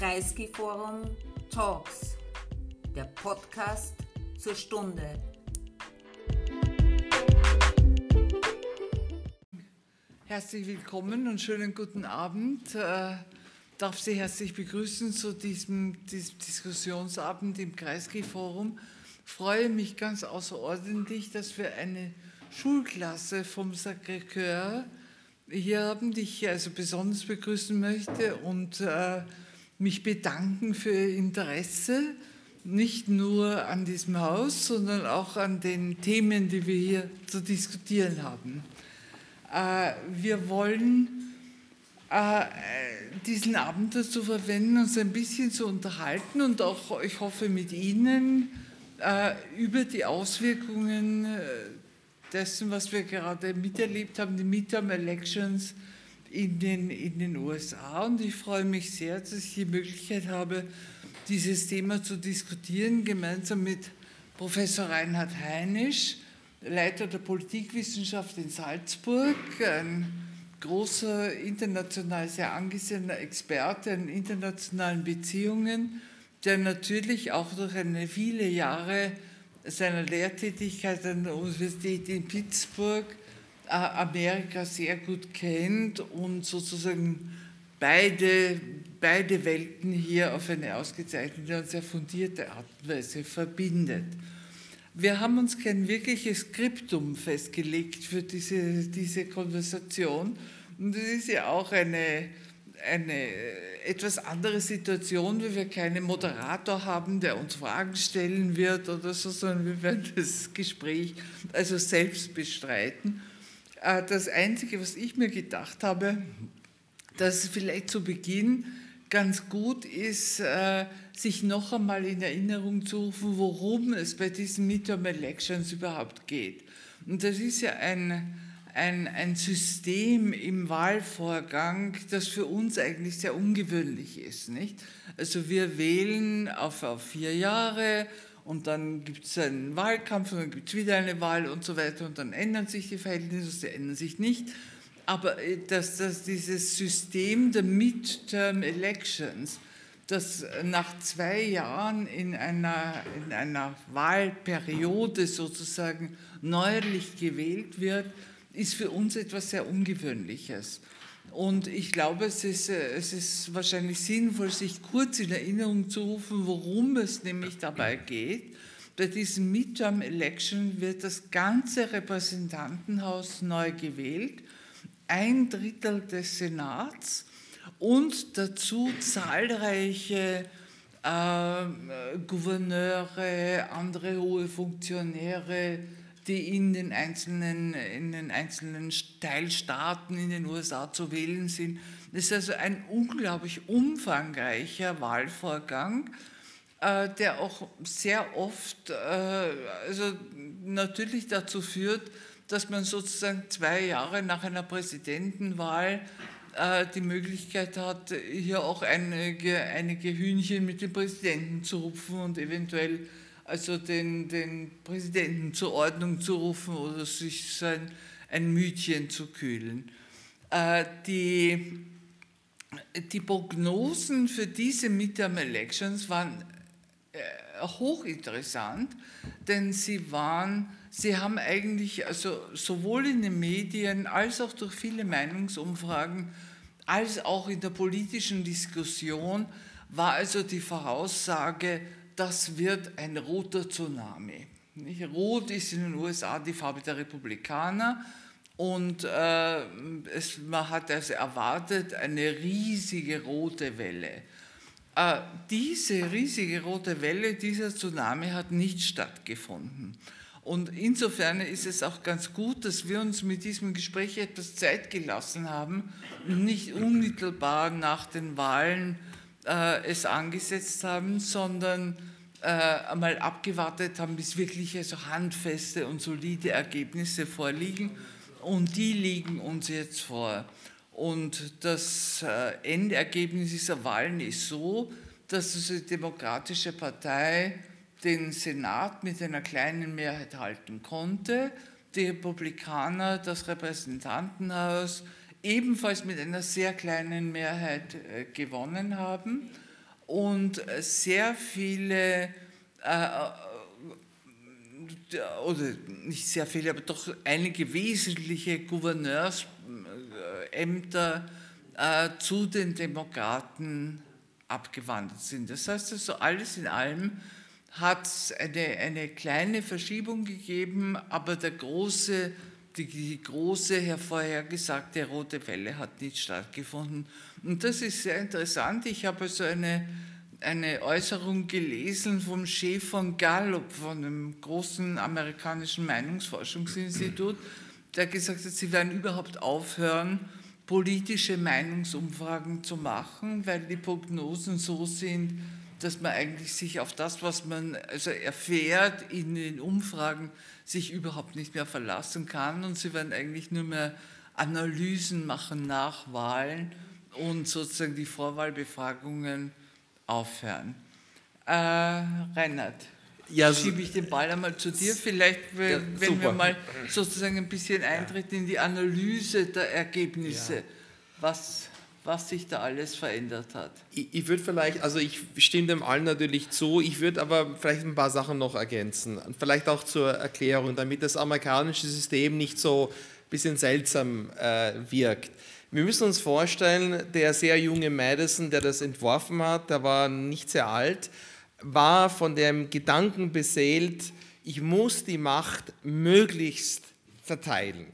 Kreisky-Forum Talks, der Podcast zur Stunde. Herzlich willkommen und schönen guten Abend. Ich äh, darf Sie herzlich begrüßen zu diesem, diesem Diskussionsabend im Kreisky-Forum. Ich freue mich ganz außerordentlich, dass wir eine Schulklasse vom Sacré-Cœur hier haben, die ich also besonders begrüßen möchte und äh, mich bedanken für Ihr Interesse, nicht nur an diesem Haus, sondern auch an den Themen, die wir hier zu diskutieren haben. Äh, wir wollen äh, diesen Abend dazu verwenden, uns ein bisschen zu unterhalten und auch, ich hoffe, mit Ihnen äh, über die Auswirkungen dessen, was wir gerade miterlebt haben, die Midterm Elections in den, in den USA. Und ich freue mich sehr, dass ich die Möglichkeit habe, dieses Thema zu diskutieren, gemeinsam mit Professor Reinhard Heinisch, Leiter der Politikwissenschaft in Salzburg, ein großer international sehr angesehener Experte in internationalen Beziehungen, der natürlich auch durch eine viele Jahre seiner Lehrtätigkeit an der Universität in Pittsburgh Amerika sehr gut kennt und sozusagen beide, beide Welten hier auf eine ausgezeichnete und sehr fundierte Art und Weise verbindet. Wir haben uns kein wirkliches Skriptum festgelegt für diese, diese Konversation und es ist ja auch eine eine etwas andere Situation, wie wir keinen Moderator haben, der uns Fragen stellen wird oder so, sondern wir werden das Gespräch also selbst bestreiten. Äh, das Einzige, was ich mir gedacht habe, dass vielleicht zu Beginn ganz gut ist, äh, sich noch einmal in Erinnerung zu rufen, worum es bei diesen Midterm Elections überhaupt geht. Und das ist ja ein ein, ein System im Wahlvorgang, das für uns eigentlich sehr ungewöhnlich ist. Nicht? Also wir wählen auf, auf vier Jahre und dann gibt es einen Wahlkampf und dann gibt es wieder eine Wahl und so weiter und dann ändern sich die Verhältnisse, sie ändern sich nicht. Aber äh, dass, dass dieses System der Midterm Elections, das nach zwei Jahren in einer, in einer Wahlperiode sozusagen neuerlich gewählt wird, ist für uns etwas sehr Ungewöhnliches. Und ich glaube, es ist, äh, es ist wahrscheinlich sinnvoll, sich kurz in Erinnerung zu rufen, worum es nämlich dabei geht. Bei diesem Midterm Election wird das ganze Repräsentantenhaus neu gewählt, ein Drittel des Senats und dazu zahlreiche äh, Gouverneure, andere hohe Funktionäre, die in den einzelnen, in den einzelnen Teilstaaten in den USA zu wählen sind. Das ist also ein unglaublich umfangreicher Wahlvorgang, äh, der auch sehr oft äh, also natürlich dazu führt, dass man sozusagen zwei Jahre nach einer Präsidentenwahl äh, die Möglichkeit hat, hier auch einige, einige Hühnchen mit dem Präsidenten zu rupfen und eventuell also den, den Präsidenten zur Ordnung zu rufen oder sich sein, ein Mütchen zu kühlen. Äh, die, die Prognosen für diese Midterm Elections waren äh, hochinteressant, denn sie waren, sie haben eigentlich also sowohl in den Medien als auch durch viele Meinungsumfragen als auch in der politischen Diskussion war also die Voraussage, das wird ein roter Tsunami. Rot ist in den USA die Farbe der Republikaner und äh, es, man hat also erwartet eine riesige rote Welle. Äh, diese riesige rote Welle, dieser Tsunami hat nicht stattgefunden. Und insofern ist es auch ganz gut, dass wir uns mit diesem Gespräch etwas Zeit gelassen haben und nicht unmittelbar nach den Wahlen äh, es angesetzt haben, sondern einmal abgewartet haben, bis wirklich also handfeste und solide Ergebnisse vorliegen. Und die liegen uns jetzt vor. Und das äh, Endergebnis dieser Wahlen ist so, dass die Demokratische Partei den Senat mit einer kleinen Mehrheit halten konnte, die Republikaner das Repräsentantenhaus ebenfalls mit einer sehr kleinen Mehrheit äh, gewonnen haben und sehr viele, äh, oder nicht sehr viele, aber doch einige wesentliche Gouverneursämter äh, zu den Demokraten abgewandert sind. Das heißt also, alles in allem hat es eine, eine kleine Verschiebung gegeben, aber der große, die, große hervorhergesagte rote Welle hat nicht stattgefunden. Und das ist sehr interessant. Ich habe also eine, eine Äußerung gelesen vom Chef von Gallup, von einem großen amerikanischen Meinungsforschungsinstitut, der gesagt hat, sie werden überhaupt aufhören, politische Meinungsumfragen zu machen, weil die Prognosen so sind, dass man eigentlich sich auf das, was man also erfährt in den Umfragen, sich überhaupt nicht mehr verlassen kann und sie werden eigentlich nur mehr Analysen machen nach Wahlen und sozusagen die Vorwahlbefragungen aufhören. Äh, Reinhard, ja, schiebe ich den Ball einmal zu dir. Vielleicht, wenn ja, wir mal sozusagen ein bisschen eintreten in die Analyse der Ergebnisse, ja. was, was sich da alles verändert hat. Ich, ich würde vielleicht, also ich stimme dem allen natürlich zu, ich würde aber vielleicht ein paar Sachen noch ergänzen. Vielleicht auch zur Erklärung, damit das amerikanische System nicht so ein bisschen seltsam äh, wirkt. Wir müssen uns vorstellen, der sehr junge Madison, der das entworfen hat, der war nicht sehr alt, war von dem Gedanken beseelt, ich muss die Macht möglichst verteilen.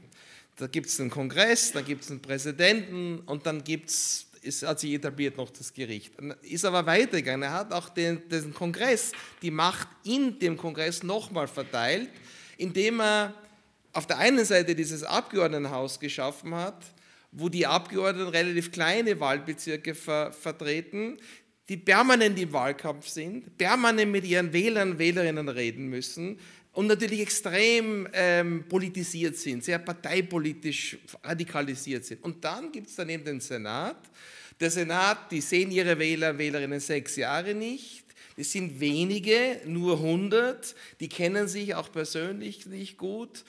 Da gibt es einen Kongress, da gibt es einen Präsidenten und dann gibt's, es hat sich etabliert noch das Gericht. Ist aber weitergegangen. Er hat auch den, den Kongress, die Macht in dem Kongress nochmal verteilt, indem er auf der einen Seite dieses Abgeordnetenhaus geschaffen hat, wo die Abgeordneten relativ kleine Wahlbezirke ver vertreten, die permanent im Wahlkampf sind, permanent mit ihren Wählern und Wählerinnen reden müssen und natürlich extrem ähm, politisiert sind, sehr parteipolitisch radikalisiert sind. Und dann gibt es daneben den Senat. Der Senat, die sehen ihre Wähler Wählerinnen sechs Jahre nicht. Es sind wenige, nur 100, die kennen sich auch persönlich nicht gut.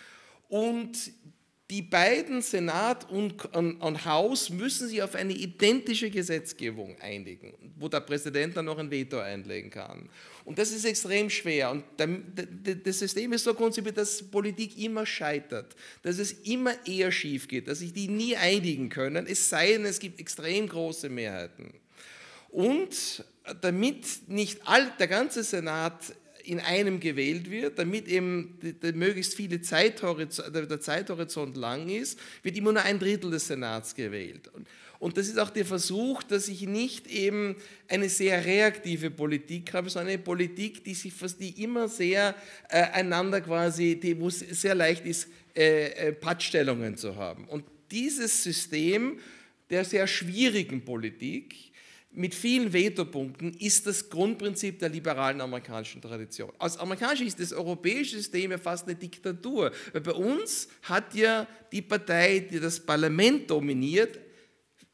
Und die beiden Senat und, und, und, Haus müssen sich auf eine identische Gesetzgebung einigen, wo der Präsident dann noch ein Veto einlegen kann. Und das ist extrem schwer. Und das System ist so konzipiert, dass Politik immer scheitert, dass es immer eher schief geht, dass sich die nie einigen können, es sei denn, es gibt extrem große Mehrheiten. Und damit nicht all, der ganze Senat in einem gewählt wird, damit eben möglichst viele Zeithorizont, der Zeithorizont lang ist, wird immer nur ein Drittel des Senats gewählt. Und das ist auch der Versuch, dass ich nicht eben eine sehr reaktive Politik habe, sondern eine Politik, die, sich, die immer sehr äh, einander quasi, die, wo es sehr leicht ist, äh, äh, Pattstellungen zu haben. Und dieses System der sehr schwierigen Politik, mit vielen Vetopunkten ist das Grundprinzip der liberalen amerikanischen Tradition. Aus amerikanisch ist das europäische System ja fast eine Diktatur, weil bei uns hat ja die Partei, die das Parlament dominiert,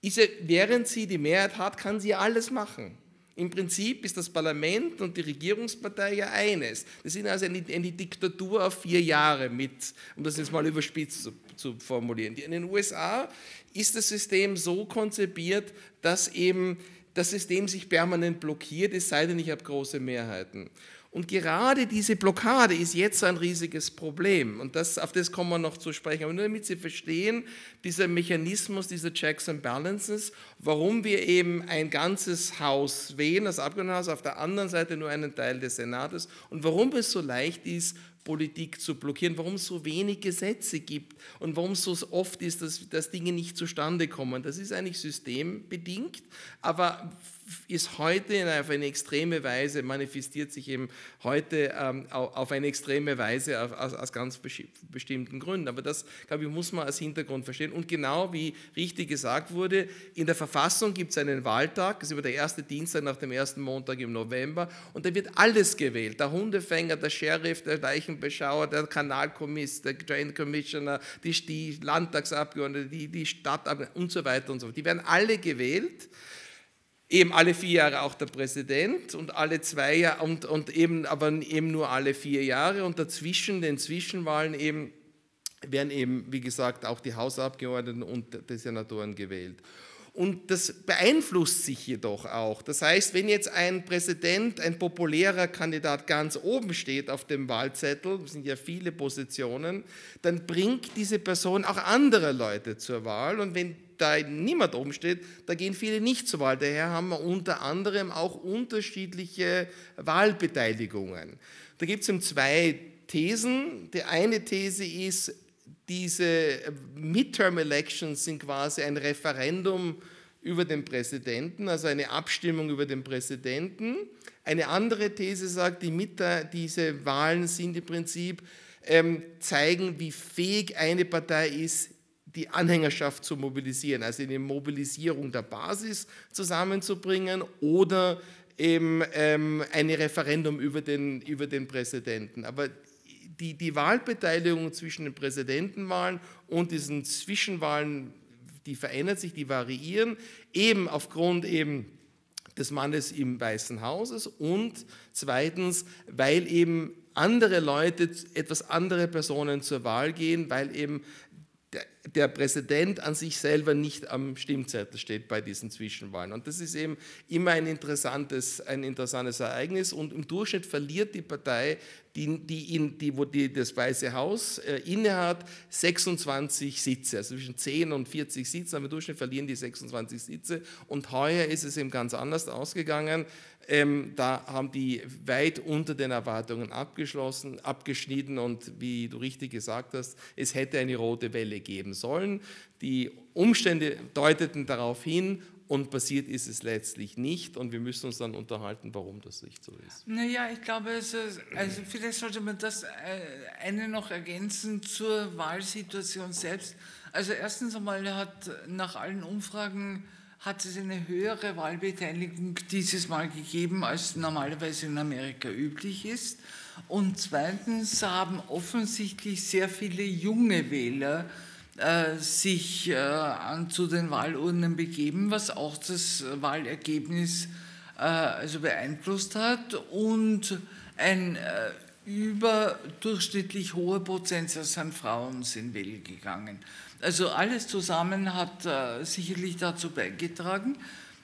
ist ja, während sie die Mehrheit hat, kann sie ja alles machen. Im Prinzip ist das Parlament und die Regierungspartei ja eines. Das ist also eine, eine Diktatur auf vier Jahre mit, um das jetzt mal überspitzt zu, zu formulieren. In den USA ist das System so konzipiert, dass eben das System sich permanent blockiert, es sei denn, ich habe große Mehrheiten. Und gerade diese Blockade ist jetzt ein riesiges Problem. Und das, auf das kommen wir noch zu sprechen. Aber nur damit Sie verstehen, dieser Mechanismus, diese Checks and Balances, warum wir eben ein ganzes Haus wählen, das Abgeordnetenhaus, auf der anderen Seite nur einen Teil des Senates und warum es so leicht ist, Politik zu blockieren, warum es so wenig Gesetze gibt und warum es so oft ist, dass, dass Dinge nicht zustande kommen. Das ist eigentlich systembedingt, aber ist heute auf eine extreme Weise, manifestiert sich eben heute ähm, auf eine extreme Weise aus, ganz bestimmten Gründen. Aber das, glaube ich, muss man als Hintergrund verstehen. Und genau wie richtig gesagt wurde, in der Verfassung gibt es einen Wahltag, das ist immer der erste Dienstag nach dem ersten Montag im November, und da wird alles gewählt. Der Hundefänger, der Sheriff, der Leichenbeschauer, der Kanalkommiss, der Joint Commissioner, die, Landtagsabgeordnete, die Stadtabgeordnete und so weiter und so fort. Die werden alle gewählt eben alle vier Jahre auch der Präsident und alle zwei Jahre und, und eben, aber eben nur alle vier Jahre und dazwischen, den Zwischenwahlen eben, werden eben, wie gesagt, auch die Hausabgeordneten und die Senatoren gewählt. Und das beeinflusst sich jedoch auch. Das heißt, wenn jetzt ein Präsident, ein populärer Kandidat ganz oben steht auf dem Wahlzettel, das sind ja viele Positionen, dann bringt diese Person auch andere Leute zur Wahl. Und wenn da niemand oben steht, da gehen viele nicht zur Wahl. Daher haben wir unter anderem auch unterschiedliche Wahlbeteiligungen. Da gibt es zwei Thesen. Die eine These ist, diese Midterm Elections sind quasi ein Referendum über den Präsidenten, also eine Abstimmung über den Präsidenten. Eine andere These sagt, die Mitte, diese Wahlen sind im Prinzip, ähm, zeigen, wie fähig eine Partei ist, die Anhängerschaft zu mobilisieren, also eine Mobilisierung der Basis zusammenzubringen oder eben ähm, ein Referendum über den, über den Präsidenten. Aber die, die Wahlbeteiligung zwischen den Präsidentenwahlen und diesen Zwischenwahlen, die verändert sich, die variieren, eben aufgrund eben des Mannes im Weißen Hauses und zweitens, weil eben andere Leute, etwas andere Personen zur Wahl gehen, weil eben der Präsident an sich selber nicht am Stimmzettel steht bei diesen Zwischenwahlen. Und das ist eben immer ein interessantes, ein interessantes Ereignis. Und im Durchschnitt verliert die Partei, die, die, in, die, wo die das Weiße Haus äh, innehat, 26 Sitze. Also zwischen 10 und 40 Sitze, im Durchschnitt verlieren die 26 Sitze. Und heuer ist es eben ganz anders ausgegangen. Ähm, da haben die weit unter den Erwartungen abgeschlossen, abgeschnitten und wie du richtig gesagt hast, es hätte eine rote Welle geben sollen. Die Umstände deuteten darauf hin und passiert ist es letztlich nicht und wir müssen uns dann unterhalten, warum das nicht so ist. Naja, ich glaube, also, also vielleicht sollte man das äh, eine noch ergänzen zur Wahlsituation selbst. Also erstens einmal hat nach allen Umfragen hat es eine höhere Wahlbeteiligung dieses Mal gegeben, als normalerweise in Amerika üblich ist. Und zweitens haben offensichtlich sehr viele junge Wähler äh, sich äh, zu den Wahlurnen begeben, was auch das Wahlergebnis äh, also beeinflusst hat. Und ein äh, überdurchschnittlich hoher Prozentsatz an Frauen sind wählen gegangen. Also alles zusammen hat äh, sicherlich dazu beigetragen.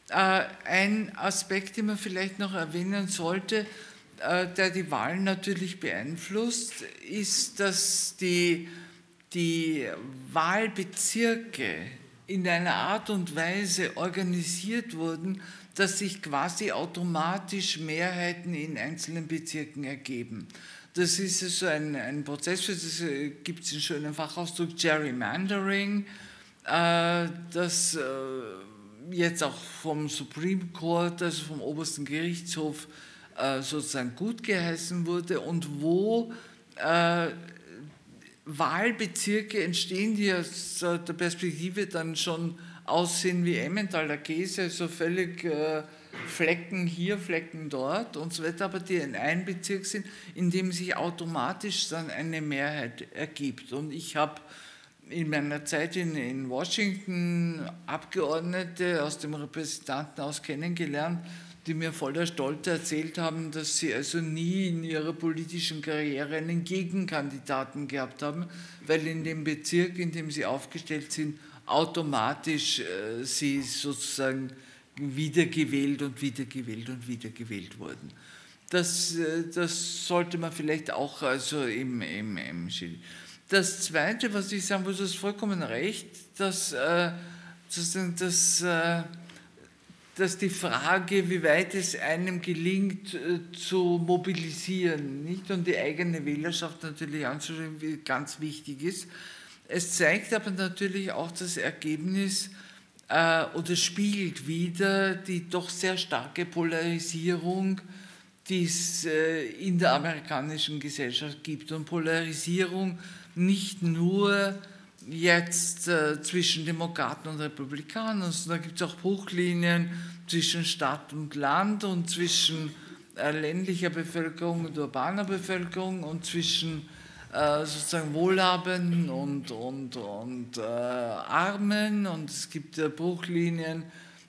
Äh, ein Aspekt, den man vielleicht noch erwähnen sollte, äh, der die Wahlen natürlich beeinflusst, ist, dass die, die Wahlbezirke in einer Art und Weise organisiert wurden, dass sich quasi automatisch Mehrheiten in einzelnen Bezirken ergeben. Das ist so ein, ein Prozess, für das äh, gibt es einen schönen Fachausdruck Gerrymandering, äh, das äh, jetzt auch vom Supreme Court, also vom obersten Gerichtshof, sozusagen gut geheißen wurde und wo Wahlbezirke entstehen, die aus der Perspektive dann schon aussehen wie Emmentaler Käse, also völlig Flecken hier, Flecken dort und so weiter, aber die in einem Bezirk sind, in dem sich automatisch dann eine Mehrheit ergibt. Und ich habe in meiner Zeit in, in Washington Abgeordnete aus dem Repräsentantenhaus kennengelernt, die mir voller Stolz erzählt haben, dass sie also nie in ihrer politischen Karriere einen Gegenkandidaten gehabt haben, weil in dem Bezirk, in dem sie aufgestellt sind, automatisch äh, sie sozusagen wiedergewählt und wiedergewählt und wiedergewählt wurden. Das, äh, das sollte man vielleicht auch also im, im, im Das Zweite, was ich sagen muss, ist vollkommen recht, dass, äh, dass, äh, dass die Frage, wie weit es einem gelingt, äh, zu mobilisieren nicht? und die eigene Wählerschaft natürlich anzuschauen, ganz wichtig ist. Es zeigt aber natürlich auch das Ergebnis, äh, oder spiegelt wieder die doch sehr starke Polarisierung, die es äh, in der amerikanischen Gesellschaft gibt. Und Polarisierung nicht nur jetzt äh, zwischen Demokraten und Republikanern, sondern da gibt es auch Bruchlinien zwischen Stadt und Land und zwischen äh, ländlicher Bevölkerung und urbaner Bevölkerung und zwischen äh, sozusagen Wohlhabenden und, und, und äh, Armen und es gibt äh, Bruchlinien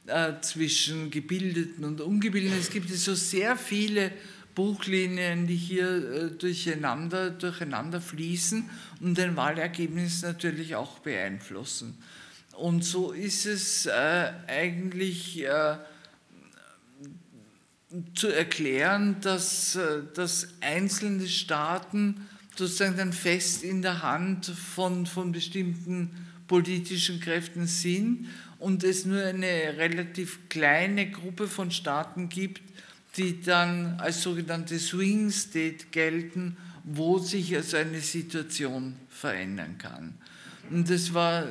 äh, zwischen Gebildeten und Ungebildeten. Es gibt so sehr viele Bruchlinien, die hier äh, durcheinander, durcheinander fließen und den Wahlergebnis natürlich auch beeinflussen. Und so ist es eigentlich zu erklären, dass, dass einzelne Staaten sozusagen dann fest in der Hand von, von bestimmten politischen Kräften sind und es nur eine relativ kleine Gruppe von Staaten gibt, die dann als sogenannte Swing State gelten, wo sich also eine Situation verändern kann. Und es war äh,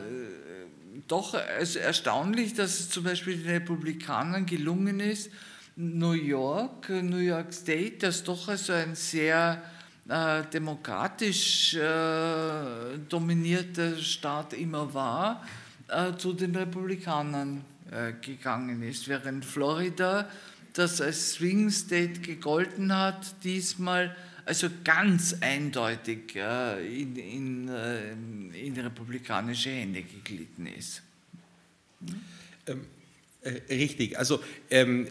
doch also erstaunlich, dass es zum Beispiel den Republikanern gelungen ist, New York, New York State, das doch also ein sehr äh, demokratisch äh, dominierter Staat immer war, äh, zu den Republikanern äh, gegangen ist, während Florida, das als Swing State gegolten hat, diesmal also ganz eindeutig äh, in, in, äh, in republikanische Hände geglitten ist. Ähm, richtig, also ähm,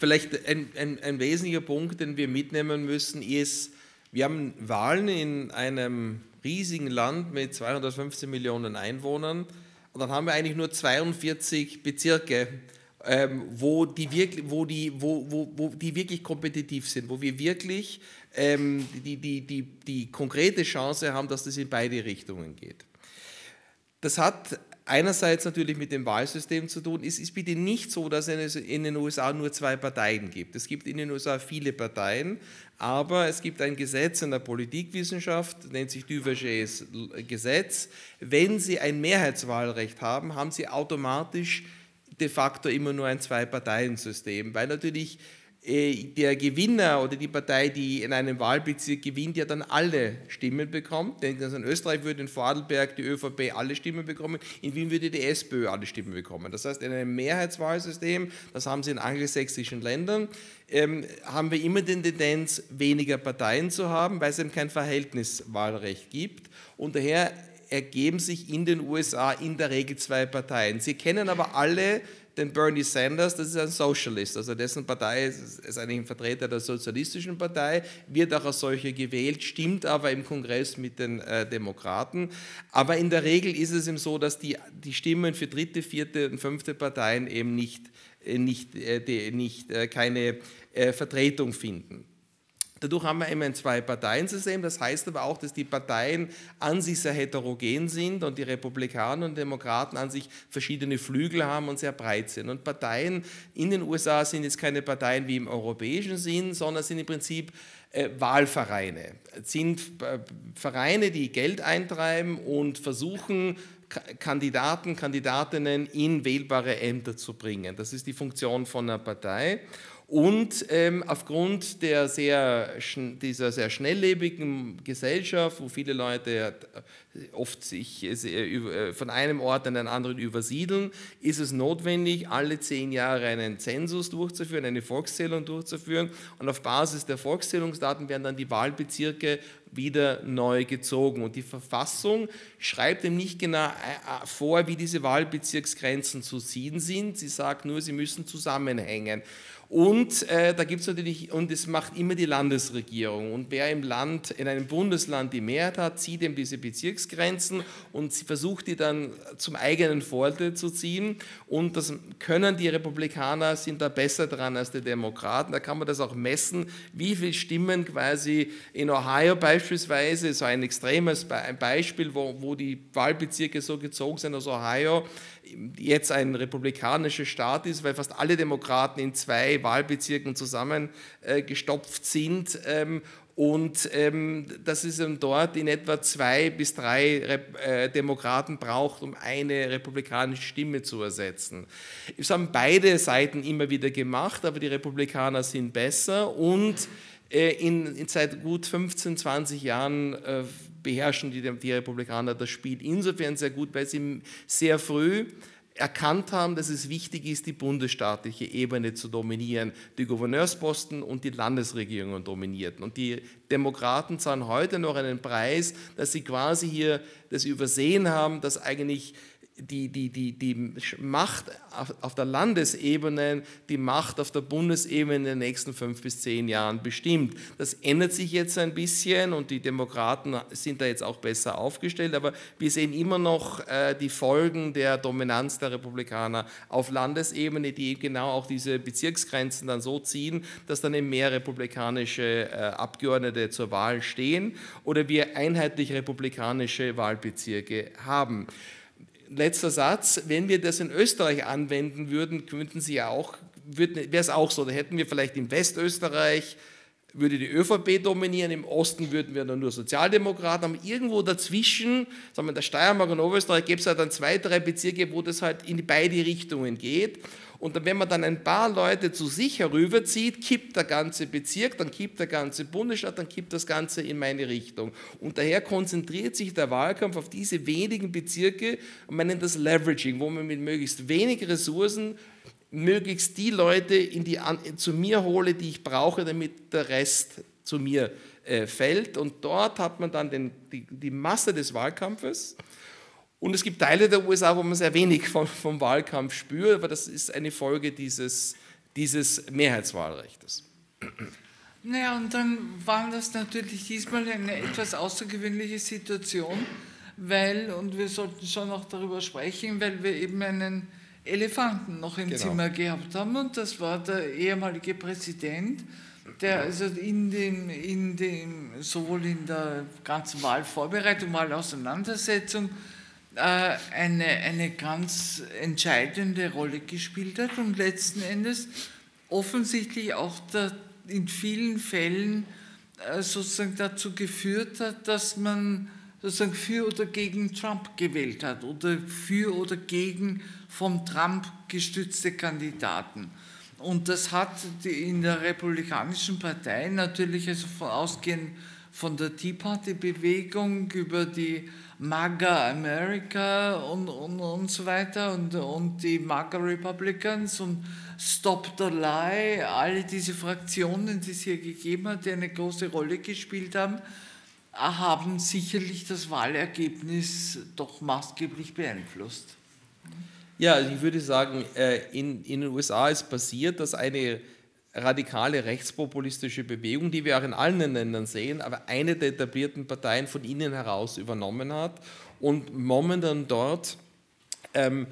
vielleicht ein, ein, ein wesentlicher Punkt, den wir mitnehmen müssen, ist, wir haben Wahlen in einem riesigen Land mit 215 Millionen Einwohnern und dann haben wir eigentlich nur 42 Bezirke, ähm, wo, die wirklich, wo, die, wo, wo, wo die wirklich kompetitiv sind, wo wir wirklich ähm, die, die, die, die konkrete Chance haben, dass das in beide Richtungen geht. Das hat einerseits natürlich mit dem Wahlsystem zu tun. Es ist bitte nicht so, dass es in den USA nur zwei Parteien gibt. Es gibt in den USA viele Parteien, aber es gibt ein Gesetz in der Politikwissenschaft, nennt sich Duvergers Gesetz. Wenn Sie ein Mehrheitswahlrecht haben, haben Sie automatisch de facto immer nur ein Zwei-Parteien-System, weil natürlich der Gewinner oder die Partei, die in einem Wahlbezirk gewinnt, ja dann alle Stimmen bekommt. Denn also in Österreich würde in Vorarlberg die ÖVP alle Stimmen bekommen, in Wien würde die SPÖ alle Stimmen bekommen. Das heißt, in einem Mehrheitswahlsystem, das haben sie in angelsächsischen Ländern, ähm, haben wir immer die Tendenz, weniger Parteien zu haben, weil es eben kein Verhältniswahlrecht gibt. Und daher ergeben sich in den USA in der Regel zwei Parteien. Sie kennen aber alle den Bernie Sanders, das ist ein Socialist, also dessen Partei ist, ist eigentlich ein Vertreter der sozialistischen Partei, wird auch als solcher gewählt, stimmt aber im Kongress mit den äh, Demokraten. Aber in der Regel ist es eben so, dass die, die Stimmen für dritte, vierte und fünfte Parteien eben nicht, äh, nicht, äh, die, nicht äh, keine äh, Vertretung finden. Dadurch haben wir immer ein Zwei-Parteien-System. Das heißt aber auch, dass die Parteien an sich sehr heterogen sind und die Republikaner und Demokraten an sich verschiedene Flügel haben und sehr breit sind. Und Parteien in den USA sind jetzt keine Parteien wie im europäischen Sinn, sondern sind im Prinzip äh, Wahlvereine. Es sind äh, Vereine, die Geld eintreiben und versuchen, Kandidaten, Kandidatinnen in wählbare Ämter zu bringen. Das ist die Funktion von einer Partei. Und ähm, aufgrund der sehr, dieser sehr schnelllebigen Gesellschaft, wo viele Leute äh, oft sich äh, äh, von einem Ort an den anderen übersiedeln, ist es notwendig, alle zehn Jahre einen Zensus durchzuführen, eine Volkszählung durchzuführen. Und auf Basis der Volkszählungsdaten werden dann die Wahlbezirke wieder neu gezogen. Und die Verfassung schreibt ihm nicht genau vor, wie diese Wahlbezirksgrenzen zu ziehen sind. Sie sagt nur, sie müssen zusammenhängen. Und äh, da gibt es natürlich, und es macht immer die Landesregierung. Und wer im Land, in einem Bundesland die Mehrheit hat, zieht eben diese Bezirksgrenzen und versucht die dann zum eigenen Vorteil zu ziehen. Und das können die Republikaner, sind da besser dran als die Demokraten. Da kann man das auch messen, wie viele Stimmen quasi in Ohio beispielsweise, so ein extremes Beispiel, wo, wo die Wahlbezirke so gezogen sind aus Ohio, jetzt ein republikanischer Staat ist, weil fast alle Demokraten in zwei Wahlbezirken zusammengestopft sind ähm, und ähm, dass es dort in etwa zwei bis drei äh, Demokraten braucht, um eine republikanische Stimme zu ersetzen. Das haben beide Seiten immer wieder gemacht, aber die Republikaner sind besser und äh, in, in, seit gut 15, 20 Jahren äh, beherrschen die, die Republikaner das Spiel insofern sehr gut, weil sie sehr früh erkannt haben, dass es wichtig ist, die bundesstaatliche Ebene zu dominieren, die Gouverneursposten und die Landesregierungen dominierten. Und die Demokraten zahlen heute noch einen Preis, dass sie quasi hier das übersehen haben, dass eigentlich die, die, die, die Macht auf der Landesebene, die Macht auf der Bundesebene in den nächsten fünf bis zehn Jahren bestimmt. Das ändert sich jetzt ein bisschen und die Demokraten sind da jetzt auch besser aufgestellt, aber wir sehen immer noch äh, die Folgen der Dominanz der Republikaner auf Landesebene, die genau auch diese Bezirksgrenzen dann so ziehen, dass dann eben mehr republikanische äh, Abgeordnete zur Wahl stehen oder wir einheitlich republikanische Wahlbezirke haben letzter Satz, wenn wir das in Österreich anwenden würden, könnten Sie ja auch, wäre es auch so, da hätten wir vielleicht in Westösterreich, würde die ÖVP dominieren, im Osten würden wir dann nur Sozialdemokraten, aber irgendwo dazwischen, sagen wir in der Steiermark und Oberösterreich, gäbe es halt dann zwei, drei Bezirke, wo das halt in beide Richtungen geht. Und wenn man dann ein paar Leute zu sich herüberzieht, kippt der ganze Bezirk, dann kippt der ganze Bundesstaat, dann kippt das Ganze in meine Richtung. Und daher konzentriert sich der Wahlkampf auf diese wenigen Bezirke man nennt das Leveraging, wo man mit möglichst wenig Ressourcen möglichst die Leute in die, zu mir hole, die ich brauche, damit der Rest zu mir äh, fällt. Und dort hat man dann den, die, die Masse des Wahlkampfes. Und es gibt Teile der USA, wo man sehr wenig vom, vom Wahlkampf spürt, aber das ist eine Folge dieses, dieses Mehrheitswahlrechts. Naja, und dann war das natürlich diesmal eine etwas außergewöhnliche Situation, weil, und wir sollten schon noch darüber sprechen, weil wir eben einen Elefanten noch im genau. Zimmer gehabt haben und das war der ehemalige Präsident, der also in dem, in dem, sowohl in der ganzen Wahlvorbereitung, Wahlauseinandersetzung, äh, eine, eine ganz entscheidende Rolle gespielt hat und letzten Endes offensichtlich auch in vielen Fällen äh, sozusagen dazu geführt hat, dass man sozusagen für oder gegen Trump gewählt hat oder für oder gegen vom Trump gestützte Kandidaten. Und das hat in der Republikanischen Partei natürlich also von ausgehend von der Tea Party Bewegung über die MAGA America und, und, und so weiter und, und die MAGA Republicans und Stop the Lie, alle diese Fraktionen, die es hier gegeben hat, die eine große Rolle gespielt haben, haben sicherlich das Wahlergebnis doch maßgeblich beeinflusst. Ja, also ich würde sagen, äh, in, in den USA ist passiert, dass eine radikale rechtspopulistische Bewegung, die wir auch in allen Ländern sehen, aber eine der etablierten Parteien von innen heraus übernommen hat und momentan dort ähm,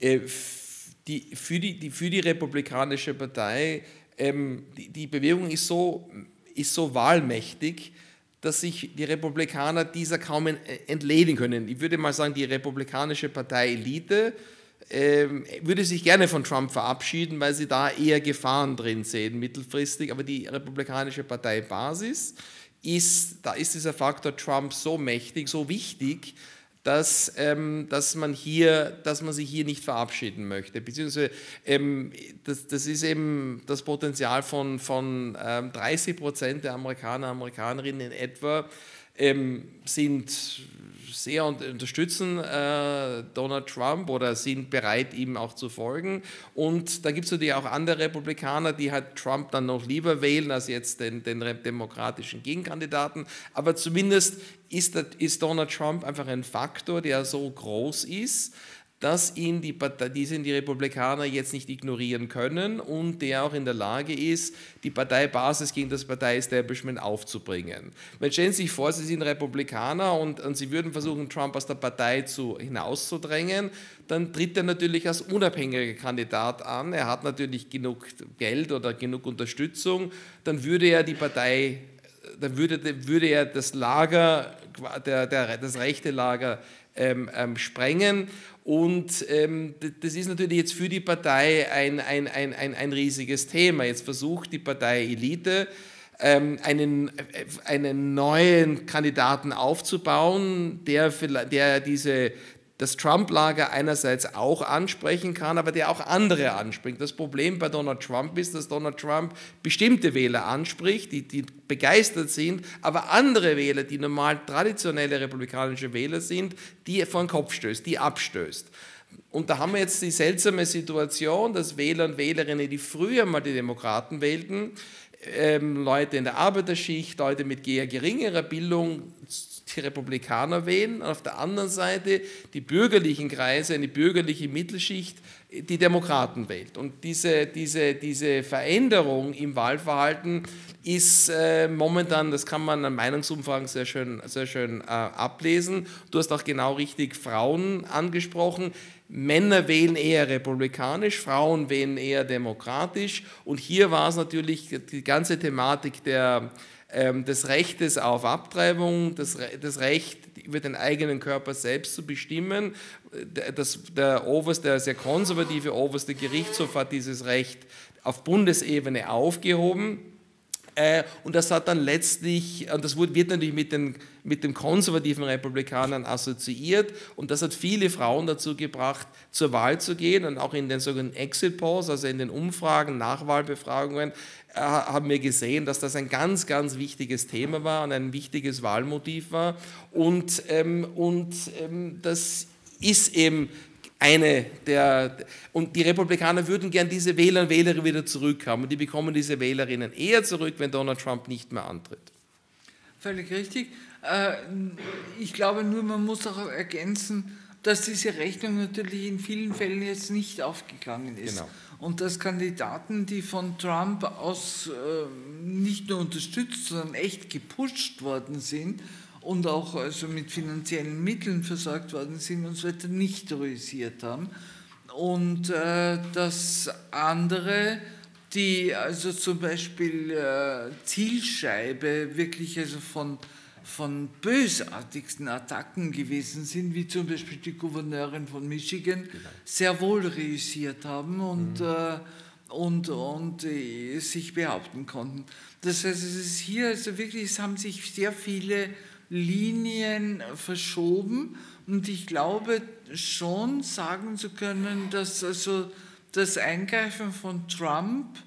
äh, die, für, die, die, für die Republikanische Partei, ähm, die, die Bewegung ist so, ist so wahlmächtig, dass sich die Republikaner dieser kaum entledigen können. Ich würde mal sagen, die Republikanische Partei Elite, ähm, würde sich gerne von Trump verabschieden, weil sie da eher Gefahren drin sehen mittelfristig. Aber die Republikanische Partei Basis ist, da ist dieser Faktor Trump so mächtig, so wichtig, dass, ähm, dass, man hier, dass man sich hier nicht verabschieden möchte. Beziehungsweise ähm, das, das ist eben das Potenzial von, von ähm, 30 Prozent der Amerikaner, Amerikanerinnen in etwa, ähm, sind sehr unterstützen äh, Donald Trump oder sind bereit, ihm auch zu folgen. Und da gibt es natürlich auch andere Republikaner, die halt Trump dann noch lieber wählen als jetzt den, den demokratischen Gegenkandidaten. Aber zumindest ist, ist Donald Trump einfach ein Faktor, der so groß ist, dass ihn die, Partei, die, Republikaner jetzt nicht ignorieren können und der auch in der Lage ist, die Parteibasis gegen das Partei-Establishment aufzubringen. Stellen Sie sich vor, Sie sind Republikaner und, und Sie würden versuchen, Trump aus der Partei zu, hinauszudrängen, dann tritt er natürlich als unabhängiger Kandidat an. Er hat natürlich genug Geld oder genug Unterstützung. Dann würde er die Partei, dann würde, würde er das Lager, der, der, das rechte Lager ähm, ähm, sprengen. Und ähm, das ist natürlich jetzt für die Partei ein, ein, ein, ein, ein riesiges Thema. Jetzt versucht die Partei Elite, ähm, einen, äh, einen neuen Kandidaten aufzubauen, der, der diese, das Trump-Lager einerseits auch ansprechen kann, aber der auch andere anspricht. Das Problem bei Donald Trump ist, dass Donald Trump bestimmte Wähler anspricht, die, die begeistert sind, aber andere Wähler, die normal traditionelle republikanische Wähler sind, die vor den Kopf stößt, die abstößt. Und da haben wir jetzt die seltsame Situation, dass Wähler und Wählerinnen, die früher mal die Demokraten wählten, ähm, Leute in der Arbeiterschicht, Leute mit eher geringerer Bildung, die Republikaner wählen, und auf der anderen Seite die bürgerlichen Kreise, eine bürgerliche Mittelschicht, die Demokraten wählt. Und diese, diese, diese Veränderung im Wahlverhalten ist äh, momentan, das kann man an Meinungsumfragen sehr schön, sehr schön äh, ablesen. Du hast auch genau richtig Frauen angesprochen. Männer wählen eher republikanisch, Frauen wählen eher demokratisch. Und hier war es natürlich die ganze Thematik der, des Rechtes auf Abtreibung, das, das Recht über den eigenen Körper selbst zu bestimmen. Das, der, oberste, der sehr konservative oberste Gerichtshof hat dieses Recht auf Bundesebene aufgehoben. Äh, und das hat dann letztlich, und das wird natürlich mit den, mit den konservativen Republikanern assoziiert, und das hat viele Frauen dazu gebracht, zur Wahl zu gehen. Und auch in den sogenannten Exit Polls, also in den Umfragen, Nachwahlbefragungen, äh, haben wir gesehen, dass das ein ganz, ganz wichtiges Thema war und ein wichtiges Wahlmotiv war. Und, ähm, und ähm, das ist eben eine der, und die Republikaner würden gern diese Wähler und Wählerinnen wieder zurückhaben und die bekommen diese Wählerinnen eher zurück, wenn Donald Trump nicht mehr antritt. Völlig richtig. Äh, ich glaube nur, man muss auch ergänzen, dass diese Rechnung natürlich in vielen Fällen jetzt nicht aufgegangen ist. Genau. Und dass Kandidaten, die von Trump aus äh, nicht nur unterstützt, sondern echt gepusht worden sind, und auch also mit finanziellen Mitteln versorgt worden sind und so weiter, nicht terrorisiert haben. Und äh, dass andere, die also zum Beispiel äh, Zielscheibe wirklich also von, von bösartigsten Attacken gewesen sind, wie zum Beispiel die Gouverneurin von Michigan, genau. sehr wohl reüssiert haben und, mhm. äh, und, und äh, sich behaupten konnten. Das heißt, es ist hier also wirklich, es haben sich sehr viele Linien verschoben. Und ich glaube schon sagen zu können, dass also das Eingreifen von Trump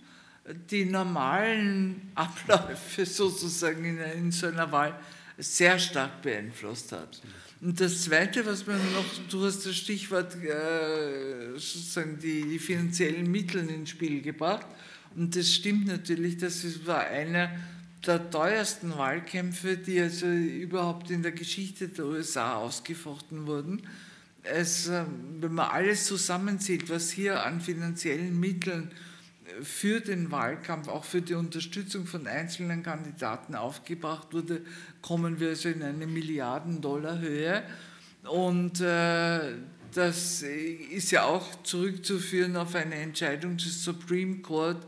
die normalen Abläufe sozusagen in, in so einer Wahl sehr stark beeinflusst hat. Und das Zweite, was man noch, du hast das Stichwort äh, sozusagen die, die finanziellen Mittel ins Spiel gebracht. Und das stimmt natürlich, das war einer der teuersten Wahlkämpfe, die also überhaupt in der Geschichte der USA ausgefochten wurden. Es, ähm, wenn man alles zusammenzieht, was hier an finanziellen Mitteln für den Wahlkampf, auch für die Unterstützung von einzelnen Kandidaten aufgebracht wurde, kommen wir also in eine Milliarden-Dollar-Höhe. Und äh, das ist ja auch zurückzuführen auf eine Entscheidung des Supreme Court,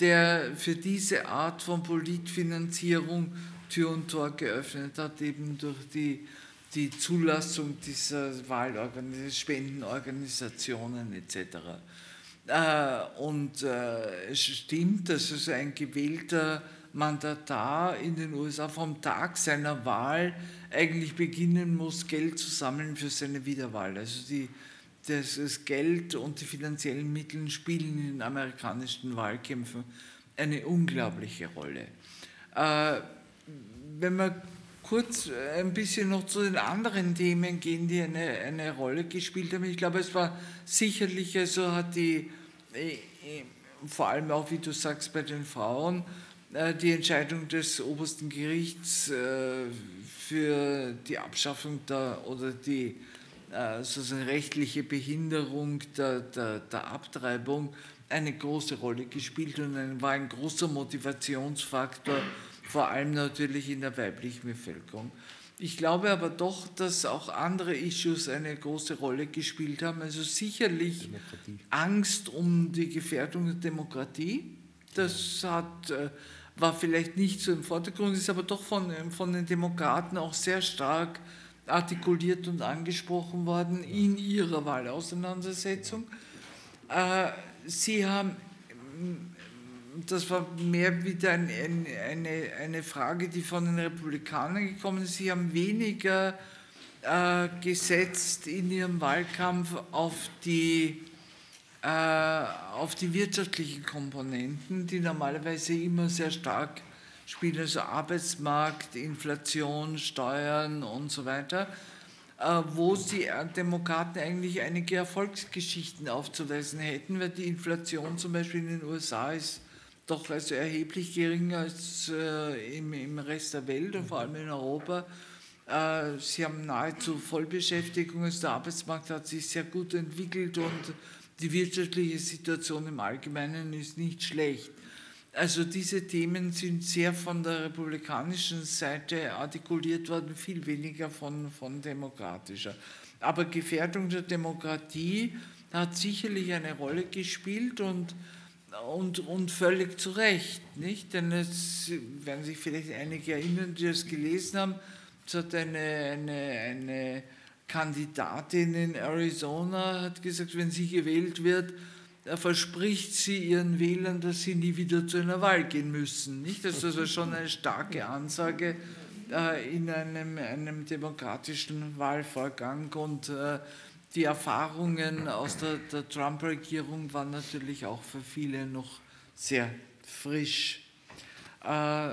der für diese Art von Politfinanzierung Tür und Tor geöffnet hat, eben durch die, die Zulassung dieser Wahlorganisationen, Spendenorganisationen etc. Äh, und äh, es stimmt, dass also ein gewählter Mandatar in den USA vom Tag seiner Wahl eigentlich beginnen muss, Geld zu sammeln für seine Wiederwahl. Also die das Geld und die finanziellen Mittel spielen in amerikanischen Wahlkämpfen eine unglaubliche Rolle. Äh, wenn wir kurz ein bisschen noch zu den anderen Themen gehen, die eine, eine Rolle gespielt haben. Ich glaube, es war sicherlich, also hat die, äh, vor allem auch, wie du sagst, bei den Frauen, äh, die Entscheidung des obersten Gerichts für die Abschaffung der, oder die äh, sozusagen rechtliche Behinderung der, der, der, Abtreibung eine große Rolle gespielt und war ein großer Motivationsfaktor, vor allem natürlich in der weiblichen Bevölkerung. Ich glaube aber doch, dass auch andere Issues eine große Rolle gespielt haben. Also sicherlich Demokratie. Angst um die Gefährdung der Demokratie. Das hat, äh, war vielleicht nicht so im Vordergrund, ist aber doch von, von den Demokraten auch sehr stark äh, artikuliert und angesprochen worden in ihrer Wahlauseinandersetzung. Äh, sie haben, das war mehr wieder eine, eine Frage, die von den Republikanern gekommen ist, sie haben weniger äh, gesetzt in ihrem Wahlkampf auf die, äh, auf die wirtschaftlichen Komponenten, die normalerweise immer sehr stark spielen also Arbeitsmarkt, Inflation, Steuern und so weiter, äh, wo die Demokraten eigentlich einige Erfolgsgeschichten aufzuweisen hätten, weil die Inflation zum Beispiel in den USA ist doch also erheblich geringer als äh, im, im Rest der Welt und vor allem in Europa. Äh, sie haben nahezu Vollbeschäftigung, also der Arbeitsmarkt hat sich sehr gut entwickelt und die wirtschaftliche Situation im Allgemeinen ist nicht schlecht. Also diese Themen sind sehr von der republikanischen Seite artikuliert worden, viel weniger von, von demokratischer. Aber Gefährdung der Demokratie hat sicherlich eine Rolle gespielt und, und, und völlig zu Recht. Nicht? Denn es werden sich vielleicht einige erinnern, die das gelesen haben, es hat eine, eine, eine Kandidatin in Arizona hat gesagt, wenn sie gewählt wird, verspricht sie ihren Wählern, dass sie nie wieder zu einer Wahl gehen müssen. Nicht? Das ist also schon eine starke Ansage äh, in einem, einem demokratischen Wahlvorgang und äh, die Erfahrungen aus der, der Trump-Regierung waren natürlich auch für viele noch sehr frisch. Äh,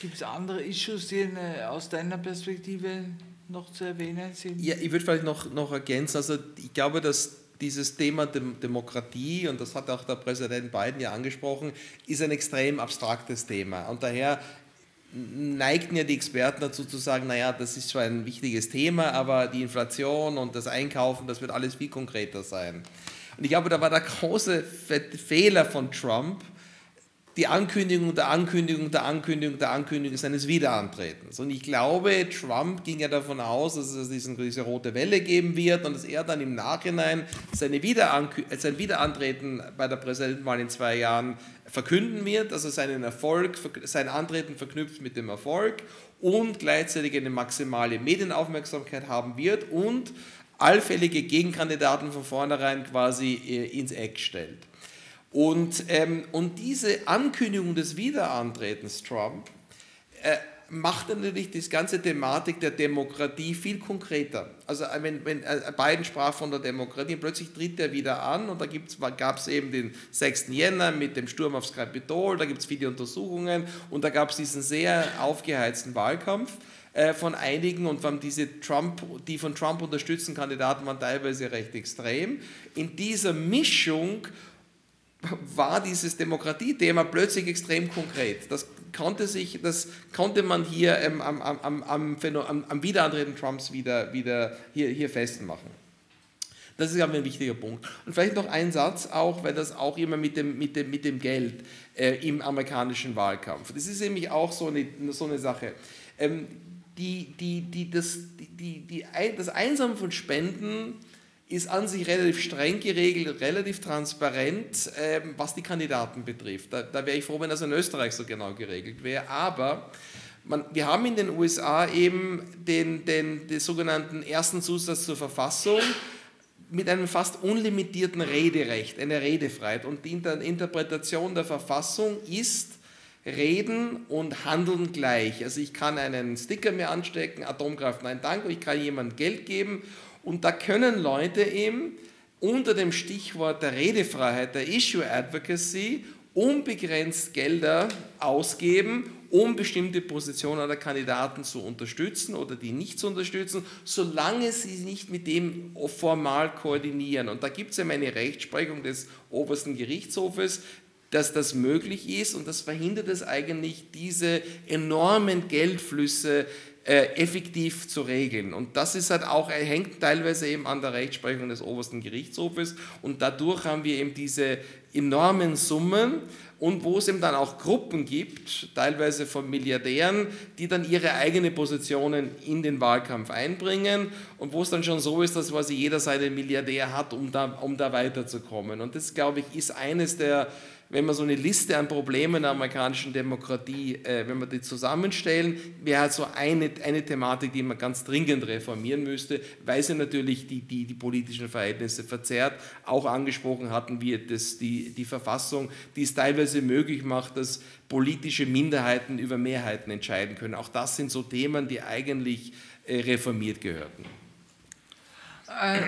Gibt es andere Issues, die aus deiner Perspektive noch zu erwähnen sind? Ja, ich würde vielleicht noch, noch ergänzen, also ich glaube, dass dieses Thema Dem Demokratie, und das hat auch der Präsident Biden ja angesprochen, ist ein extrem abstraktes Thema. Und daher neigten ja die Experten dazu zu sagen, naja, das ist zwar ein wichtiges Thema, aber die Inflation und das Einkaufen, das wird alles viel konkreter sein. Und ich glaube, da war der große Fehler von Trump, die Ankündigung der Ankündigung der Ankündigung der Ankündigung seines Wiederantretens. Und ich glaube, Trump ging ja davon aus, dass es diese rote Welle geben wird und dass er dann im Nachhinein seine sein Wiederantreten bei der Präsidentenwahl in zwei Jahren verkünden wird, also seinen Erfolg, sein Antreten verknüpft mit dem Erfolg und gleichzeitig eine maximale Medienaufmerksamkeit haben wird und allfällige Gegenkandidaten von vornherein quasi äh, ins Eck stellt. Und, ähm, und diese Ankündigung des Wiederantretens Trump äh, macht natürlich die ganze Thematik der Demokratie viel konkreter. Also äh, wenn, wenn äh, Biden sprach von der Demokratie, plötzlich tritt er wieder an und da gab es eben den 6. Jänner mit dem Sturm aufs Kapitol, da gibt es viele Untersuchungen und da gab es diesen sehr aufgeheizten Wahlkampf äh, von einigen und von diese Trump, die von Trump unterstützten Kandidaten waren teilweise recht extrem. In dieser Mischung war dieses Demokratiethema plötzlich extrem konkret. Das konnte, sich, das konnte man hier ähm, am, am, am, am, Wiederantreten Trumps wieder, wieder hier, hier festmachen. Das ist aber ein wichtiger Punkt. Und vielleicht noch ein Satz auch, weil das auch immer mit dem, mit dem, mit dem Geld äh, im amerikanischen Wahlkampf. Das ist nämlich auch so eine, so eine Sache. Ähm, die, die, die, das, die, die, das Einsammeln von Spenden ist an sich relativ streng geregelt, relativ transparent, ähm, was die Kandidaten betrifft. Da, da wäre ich froh, wenn das in Österreich so genau geregelt wäre. Aber man, wir haben in den USA eben den, den, den sogenannten ersten Zusatz zur Verfassung mit einem fast unlimitierten Rederecht, eine Redefreiheit. Und die Interpretation der Verfassung ist, Reden und Handeln gleich. Also ich kann einen Sticker mir anstecken, Atomkraft, nein, danke, ich kann jemandem Geld geben und da können Leute eben unter dem Stichwort der Redefreiheit, der Issue Advocacy, unbegrenzt Gelder ausgeben, um bestimmte Positionen der Kandidaten zu unterstützen oder die nicht zu unterstützen, solange sie nicht mit dem formal koordinieren. Und da gibt es ja eine Rechtsprechung des obersten Gerichtshofes, dass das möglich ist und das verhindert es eigentlich, diese enormen Geldflüsse äh, effektiv zu regeln. Und das ist halt auch, hängt teilweise eben an der Rechtsprechung des obersten Gerichtshofes und dadurch haben wir eben diese enormen Summen und wo es eben dann auch Gruppen gibt, teilweise von Milliardären, die dann ihre eigenen Positionen in den Wahlkampf einbringen und wo es dann schon so ist, dass quasi jeder seinen Milliardär hat, um da, um da weiterzukommen. Und das, glaube ich, ist eines der wenn wir so eine Liste an Problemen der amerikanischen Demokratie, äh, wenn wir die zusammenstellen, wäre halt so eine, eine Thematik, die man ganz dringend reformieren müsste, weil sie natürlich die, die, die politischen Verhältnisse verzerrt. Auch angesprochen hatten wir das, die, die Verfassung, die es teilweise möglich macht, dass politische Minderheiten über Mehrheiten entscheiden können. Auch das sind so Themen, die eigentlich äh, reformiert gehörten. Äh,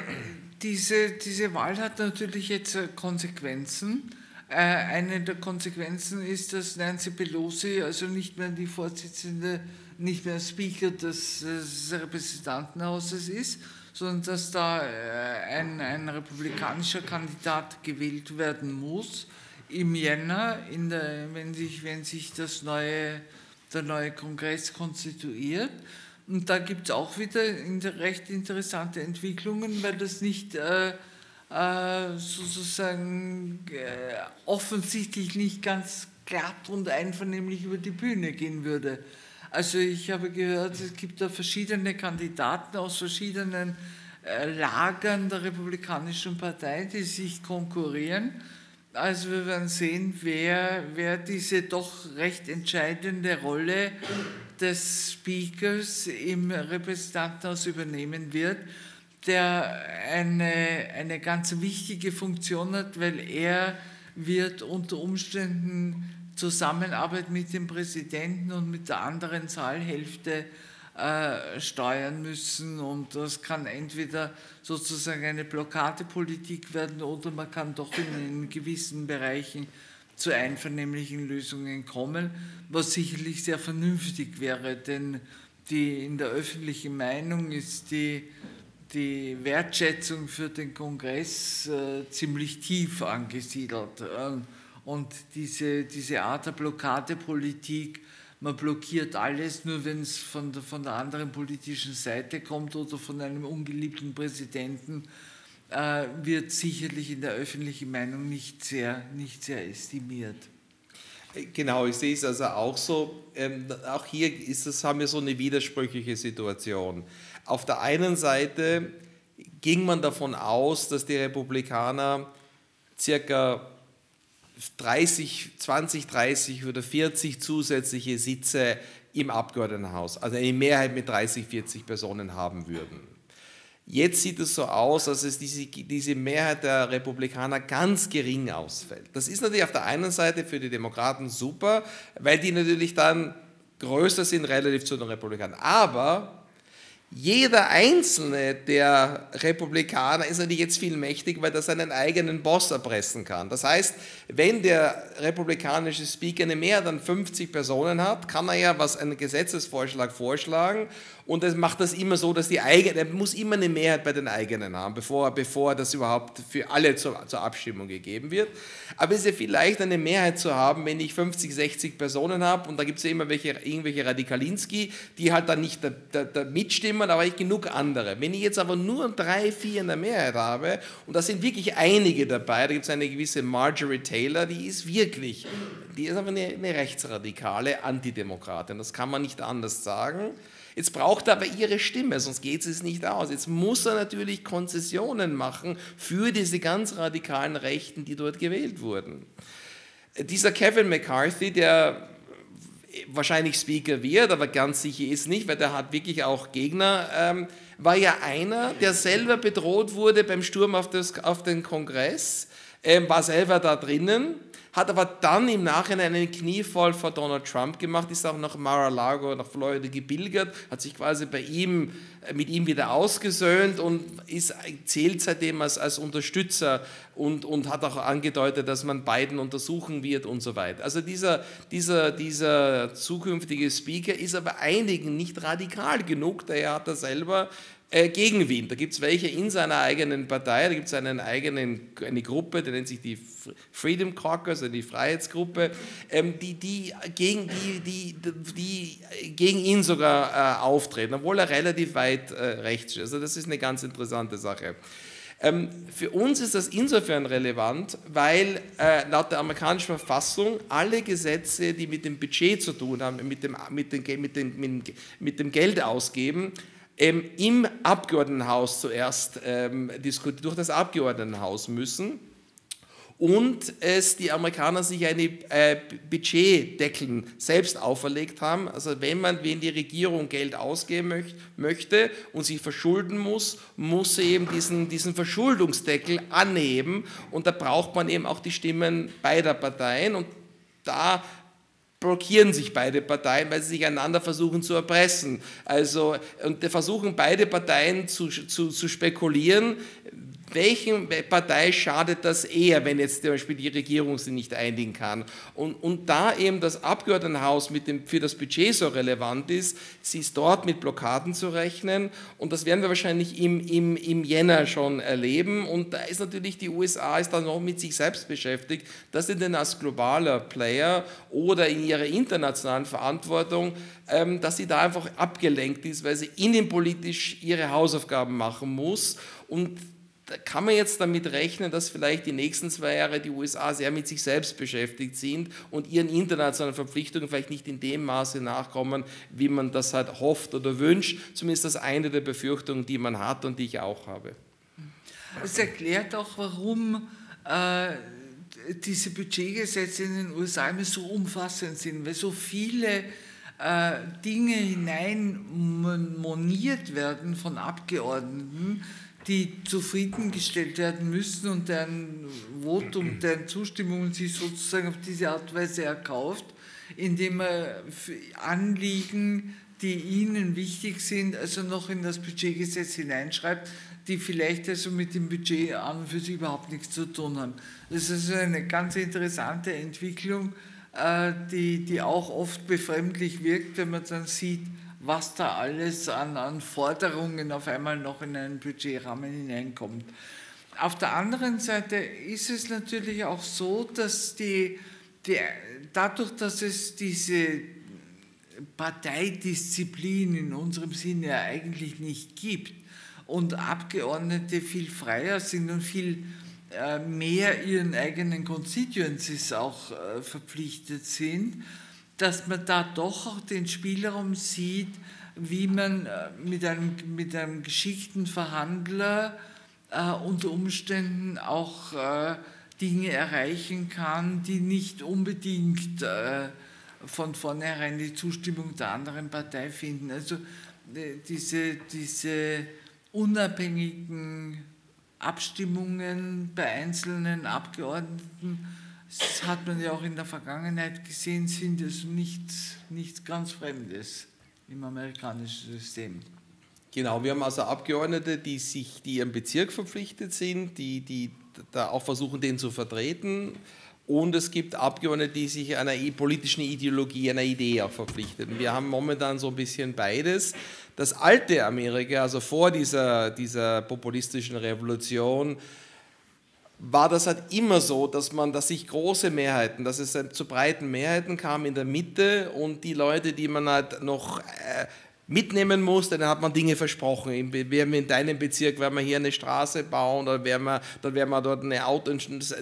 diese, diese Wahl hat natürlich jetzt äh, Konsequenzen. Äh, eine der Konsequenzen ist, dass Nancy Pelosi also nicht mehr die Vorsitzende, nicht mehr Speaker des, des Repräsentantenhauses ist, sondern dass da äh, ein, ein republikanischer Kandidat gewählt werden muss im Jänner, der, wenn, sich, wenn sich das neue der neue Kongress konstituiert. Und da gibt es auch wieder recht interessante Entwicklungen, weil das nicht äh, sozusagen äh, offensichtlich nicht ganz glatt und einvernehmlich über die Bühne gehen würde. Also ich habe gehört, es gibt da verschiedene Kandidaten aus verschiedenen äh, Lagern der Republikanischen Partei, die sich konkurrieren. Also wir werden sehen, wer, wer diese doch recht entscheidende Rolle des Speakers im Repräsentantenhaus übernehmen wird der eine, eine ganz wichtige Funktion hat, weil er wird unter Umständen Zusammenarbeit mit dem Präsidenten und mit der anderen Saalhälfte äh, steuern müssen. Und das kann entweder sozusagen eine Blockadepolitik werden oder man kann doch in, in gewissen Bereichen zu einvernehmlichen Lösungen kommen, was sicherlich sehr vernünftig wäre, denn die, in der öffentlichen Meinung ist die die Wertschätzung für den Kongress äh, ziemlich tief angesiedelt. Ähm, und diese, diese Art der Blockadepolitik, man blockiert alles, nur wenn es von der, von der anderen politischen Seite kommt oder von einem ungeliebten Präsidenten, äh, wird sicherlich in der öffentlichen Meinung nicht sehr, nicht sehr estimiert. Genau, ich sehe es also auch so. Ähm, auch hier ist das, haben wir so eine widersprüchliche Situation. Auf der einen Seite ging man davon aus, dass die Republikaner circa 30, 20, 30 oder 40 zusätzliche Sitze im Abgeordnetenhaus, also eine Mehrheit mit 30, 40 Personen haben würden. Jetzt sieht es so aus, dass es diese, diese Mehrheit der Republikaner ganz gering ausfällt. Das ist natürlich auf der einen Seite für die Demokraten super, weil die natürlich dann größer sind relativ zu den Republikanern. Aber jeder einzelne der Republikaner ist natürlich jetzt viel mächtig, weil er seinen eigenen Boss erpressen kann. Das heißt, wenn der republikanische Speaker eine Mehrheit an 50 Personen hat, kann er ja was einen Gesetzesvorschlag vorschlagen und er macht das immer so, dass die eigene, er muss immer eine Mehrheit bei den eigenen haben, bevor, bevor das überhaupt für alle zur, zur Abstimmung gegeben wird. Aber es ist ja vielleicht eine Mehrheit zu haben, wenn ich 50, 60 Personen habe und da gibt es ja immer welche, irgendwelche Radikalinski, die halt dann nicht da, da, da mitstimmen, aber ich genug andere. Wenn ich jetzt aber nur drei, vier in der Mehrheit habe und da sind wirklich einige dabei, da gibt es eine gewisse Marjorie Taylor, die ist wirklich, die ist aber eine, eine rechtsradikale Antidemokratin, das kann man nicht anders sagen. Jetzt braucht er aber ihre Stimme, sonst geht es nicht aus. Jetzt muss er natürlich Konzessionen machen für diese ganz radikalen Rechten, die dort gewählt wurden. Dieser Kevin McCarthy, der wahrscheinlich Speaker wird, aber ganz sicher ist nicht, weil der hat wirklich auch Gegner, ähm, war ja einer, der selber bedroht wurde beim Sturm auf, das, auf den Kongress, ähm, war selber da drinnen hat aber dann im Nachhinein einen Knievoll vor Donald Trump gemacht, ist auch nach Mar-a-Lago, nach Florida gebilgert, hat sich quasi bei ihm, mit ihm wieder ausgesöhnt und ist, zählt seitdem als, als Unterstützer und, und hat auch angedeutet, dass man Biden untersuchen wird und so weiter. Also dieser, dieser, dieser zukünftige Speaker ist aber einigen nicht radikal genug, daher hat er selber äh, gegen Wien. Da gibt es welche in seiner eigenen Partei, da gibt es eine Gruppe, die nennt sich die Freedom Caucus, also die Freiheitsgruppe, ähm, die, die, gegen, die, die, die gegen ihn sogar äh, auftreten, obwohl er relativ weit äh, rechts ist. Also das ist eine ganz interessante Sache. Ähm, für uns ist das insofern relevant, weil äh, laut der amerikanischen Verfassung alle Gesetze, die mit dem Budget zu tun haben, mit dem, mit dem, mit dem, mit dem Geld ausgeben, ähm, im Abgeordnetenhaus zuerst ähm, diskutiert, durch das Abgeordnetenhaus müssen und es die Amerikaner sich eine äh, Budgetdeckeln selbst auferlegt haben. Also wenn man, wenn die Regierung Geld ausgeben möcht, möchte und sich verschulden muss, muss sie eben diesen, diesen Verschuldungsdeckel anheben und da braucht man eben auch die Stimmen beider Parteien und da blockieren sich beide Parteien, weil sie sich einander versuchen zu erpressen. Also, und versuchen beide Parteien zu, zu, zu spekulieren, welchen Partei schadet das eher, wenn jetzt zum Beispiel die Regierung sich nicht einigen kann? Und, und da eben das Abgeordnetenhaus mit dem, für das Budget so relevant ist, sie ist dort mit Blockaden zu rechnen. Und das werden wir wahrscheinlich im, im, im Jänner schon erleben. Und da ist natürlich die USA ist dann noch mit sich selbst beschäftigt, dass sie denn als globaler Player oder in ihrer internationalen Verantwortung, ähm, dass sie da einfach abgelenkt ist, weil sie innenpolitisch ihre Hausaufgaben machen muss. Und da kann man jetzt damit rechnen, dass vielleicht die nächsten zwei Jahre die USA sehr mit sich selbst beschäftigt sind und ihren internationalen Verpflichtungen vielleicht nicht in dem Maße nachkommen, wie man das halt hofft oder wünscht. Zumindest das eine der Befürchtungen, die man hat und die ich auch habe. Es erklärt auch, warum äh, diese Budgetgesetze in den USA immer so umfassend sind, weil so viele äh, Dinge hineinmoniert werden von Abgeordneten, die zufriedengestellt werden müssen und deren Votum, deren Zustimmung sich sozusagen auf diese Art und Weise erkauft, indem er Anliegen, die ihnen wichtig sind, also noch in das Budgetgesetz hineinschreibt, die vielleicht also mit dem Budget an und für sich überhaupt nichts zu tun haben. Das ist also eine ganz interessante Entwicklung, äh, die, die auch oft befremdlich wirkt, wenn man dann sieht, was da alles an, an Forderungen auf einmal noch in einen Budgetrahmen hineinkommt. Auf der anderen Seite ist es natürlich auch so, dass die, die, dadurch, dass es diese Parteidisziplin in unserem Sinne ja eigentlich nicht gibt und Abgeordnete viel freier sind und viel äh, mehr ihren eigenen Constituencies auch äh, verpflichtet sind, dass man da doch auch den Spielraum sieht, wie man äh, mit einem, mit einem geschickten Verhandler äh, unter Umständen auch äh, Dinge erreichen kann, die nicht unbedingt äh, von vornherein die Zustimmung der anderen Partei finden. Also äh, diese, diese unabhängigen Abstimmungen bei einzelnen Abgeordneten das hat man ja auch in der Vergangenheit gesehen, sind es nichts, nichts ganz Fremdes im amerikanischen System. Genau, wir haben also Abgeordnete, die sich, die ihrem Bezirk verpflichtet sind, die, die da auch versuchen, den zu vertreten. Und es gibt Abgeordnete, die sich einer politischen Ideologie, einer Idee auch verpflichten. Wir haben momentan so ein bisschen beides. Das alte Amerika, also vor dieser, dieser populistischen Revolution, war das halt immer so, dass man, dass sich große Mehrheiten, dass es zu breiten Mehrheiten kam in der Mitte und die Leute, die man halt noch äh, mitnehmen muss, dann hat man Dinge versprochen. Werden wir in deinem Bezirk, werden wir hier eine Straße bauen oder werden wir, dann werden wir dort eine Auto,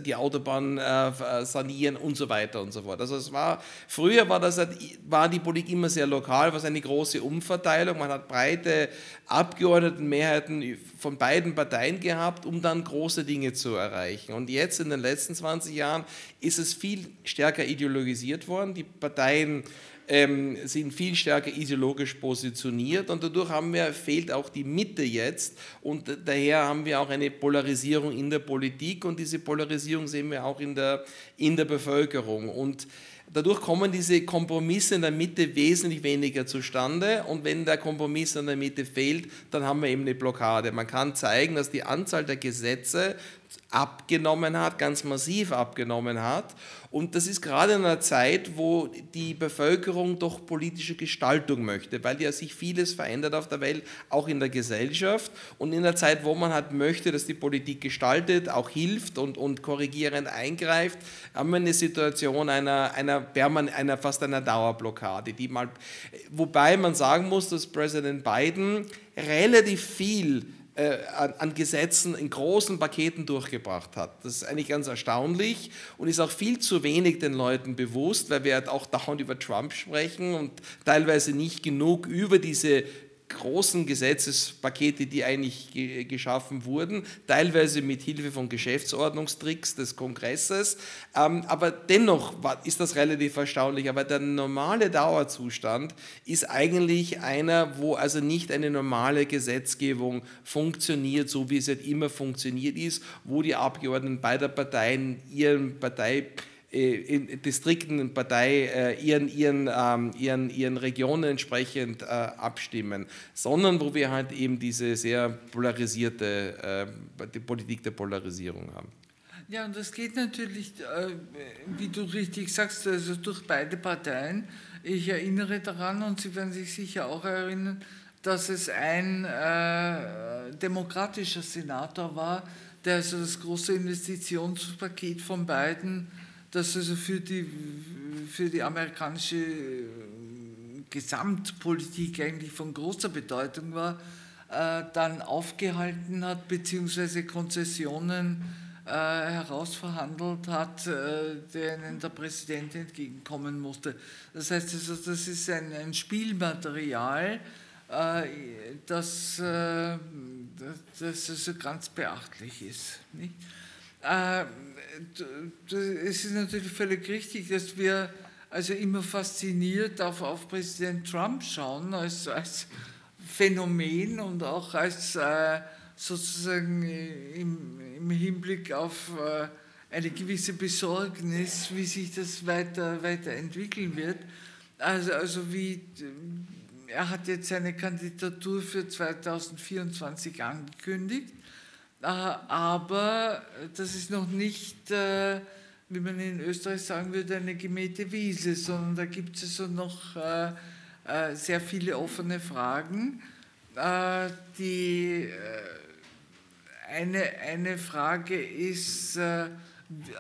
die Autobahn äh, sanieren und so weiter und so fort. Also es war, früher war, das, war die Politik immer sehr lokal, war eine große Umverteilung, man hat breite Abgeordnetenmehrheiten von beiden Parteien gehabt, um dann große Dinge zu erreichen. Und jetzt in den letzten 20 Jahren ist es viel stärker ideologisiert worden. Die Parteien ähm, sind viel stärker ideologisch positioniert und dadurch haben wir, fehlt auch die Mitte jetzt und daher haben wir auch eine Polarisierung in der Politik und diese Polarisierung sehen wir auch in der, in der Bevölkerung und Dadurch kommen diese Kompromisse in der Mitte wesentlich weniger zustande und wenn der Kompromiss in der Mitte fehlt, dann haben wir eben eine Blockade. Man kann zeigen, dass die Anzahl der Gesetze abgenommen hat, ganz massiv abgenommen hat. Und das ist gerade in einer Zeit, wo die Bevölkerung doch politische Gestaltung möchte, weil ja sich vieles verändert auf der Welt, auch in der Gesellschaft. Und in der Zeit, wo man halt möchte, dass die Politik gestaltet, auch hilft und, und korrigierend eingreift, haben wir eine Situation einer, einer, einer fast einer Dauerblockade, die mal, wobei man sagen muss, dass Präsident Biden relativ viel an, an, Gesetzen in großen Paketen durchgebracht hat. Das ist eigentlich ganz erstaunlich und ist auch viel zu wenig den Leuten bewusst, weil wir halt auch dauernd über Trump sprechen und teilweise nicht genug über diese großen Gesetzespakete, die eigentlich geschaffen wurden, teilweise mit Hilfe von Geschäftsordnungstricks des Kongresses. Ähm, aber dennoch ist das relativ erstaunlich. Aber der normale Dauerzustand ist eigentlich einer, wo also nicht eine normale Gesetzgebung funktioniert, so wie es halt immer funktioniert ist, wo die Abgeordneten beider Parteien ihren Partei in Distrikten, Partei ihren, ihren, ähm, ihren, ihren Regionen entsprechend abstimmen, sondern wo wir halt eben diese sehr polarisierte die Politik der Polarisierung haben. Ja, und das geht natürlich, wie du richtig sagst, also durch beide Parteien. Ich erinnere daran, und Sie werden sich sicher auch erinnern, dass es ein äh, demokratischer Senator war, der also das große Investitionspaket von beiden, das also für die, für die amerikanische äh, Gesamtpolitik eigentlich von großer Bedeutung war, äh, dann aufgehalten hat, beziehungsweise Konzessionen äh, herausverhandelt hat, äh, denen der Präsident entgegenkommen musste. Das heißt, also, das ist ein, ein Spielmaterial, äh, das, äh, das also ganz beachtlich ist. Nicht? Äh, es ist natürlich völlig richtig, dass wir also immer fasziniert auf, auf Präsident Trump schauen als, als Phänomen und auch als sozusagen im, im Hinblick auf eine gewisse Besorgnis, wie sich das weiter, weiterentwickeln wird. Also, also wie, er hat jetzt seine Kandidatur für 2024 angekündigt, äh, aber das ist noch nicht, äh, wie man in Österreich sagen würde, eine gemähte Wiese, sondern da gibt es also noch äh, sehr viele offene Fragen. Die, eine, eine Frage ist,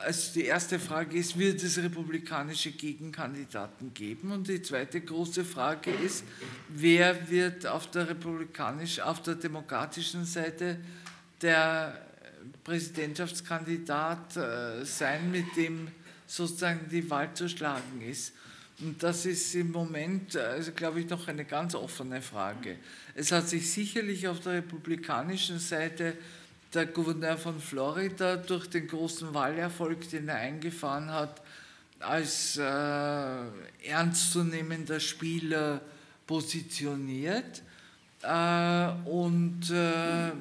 also die erste Frage ist, wird es republikanische Gegenkandidaten geben? Und die zweite große Frage ist, wer wird auf der republikanischen, auf der demokratischen Seite der Präsidentschaftskandidat äh, sein, mit dem sozusagen die Wahl zu schlagen ist? Und das ist im Moment, also glaube ich, noch eine ganz offene Frage. Es hat sich sicherlich auf der republikanischen Seite der Gouverneur von Florida durch den großen Wahlerfolg, den er eingefahren hat, als äh, ernstzunehmender Spieler positioniert. Äh, und äh,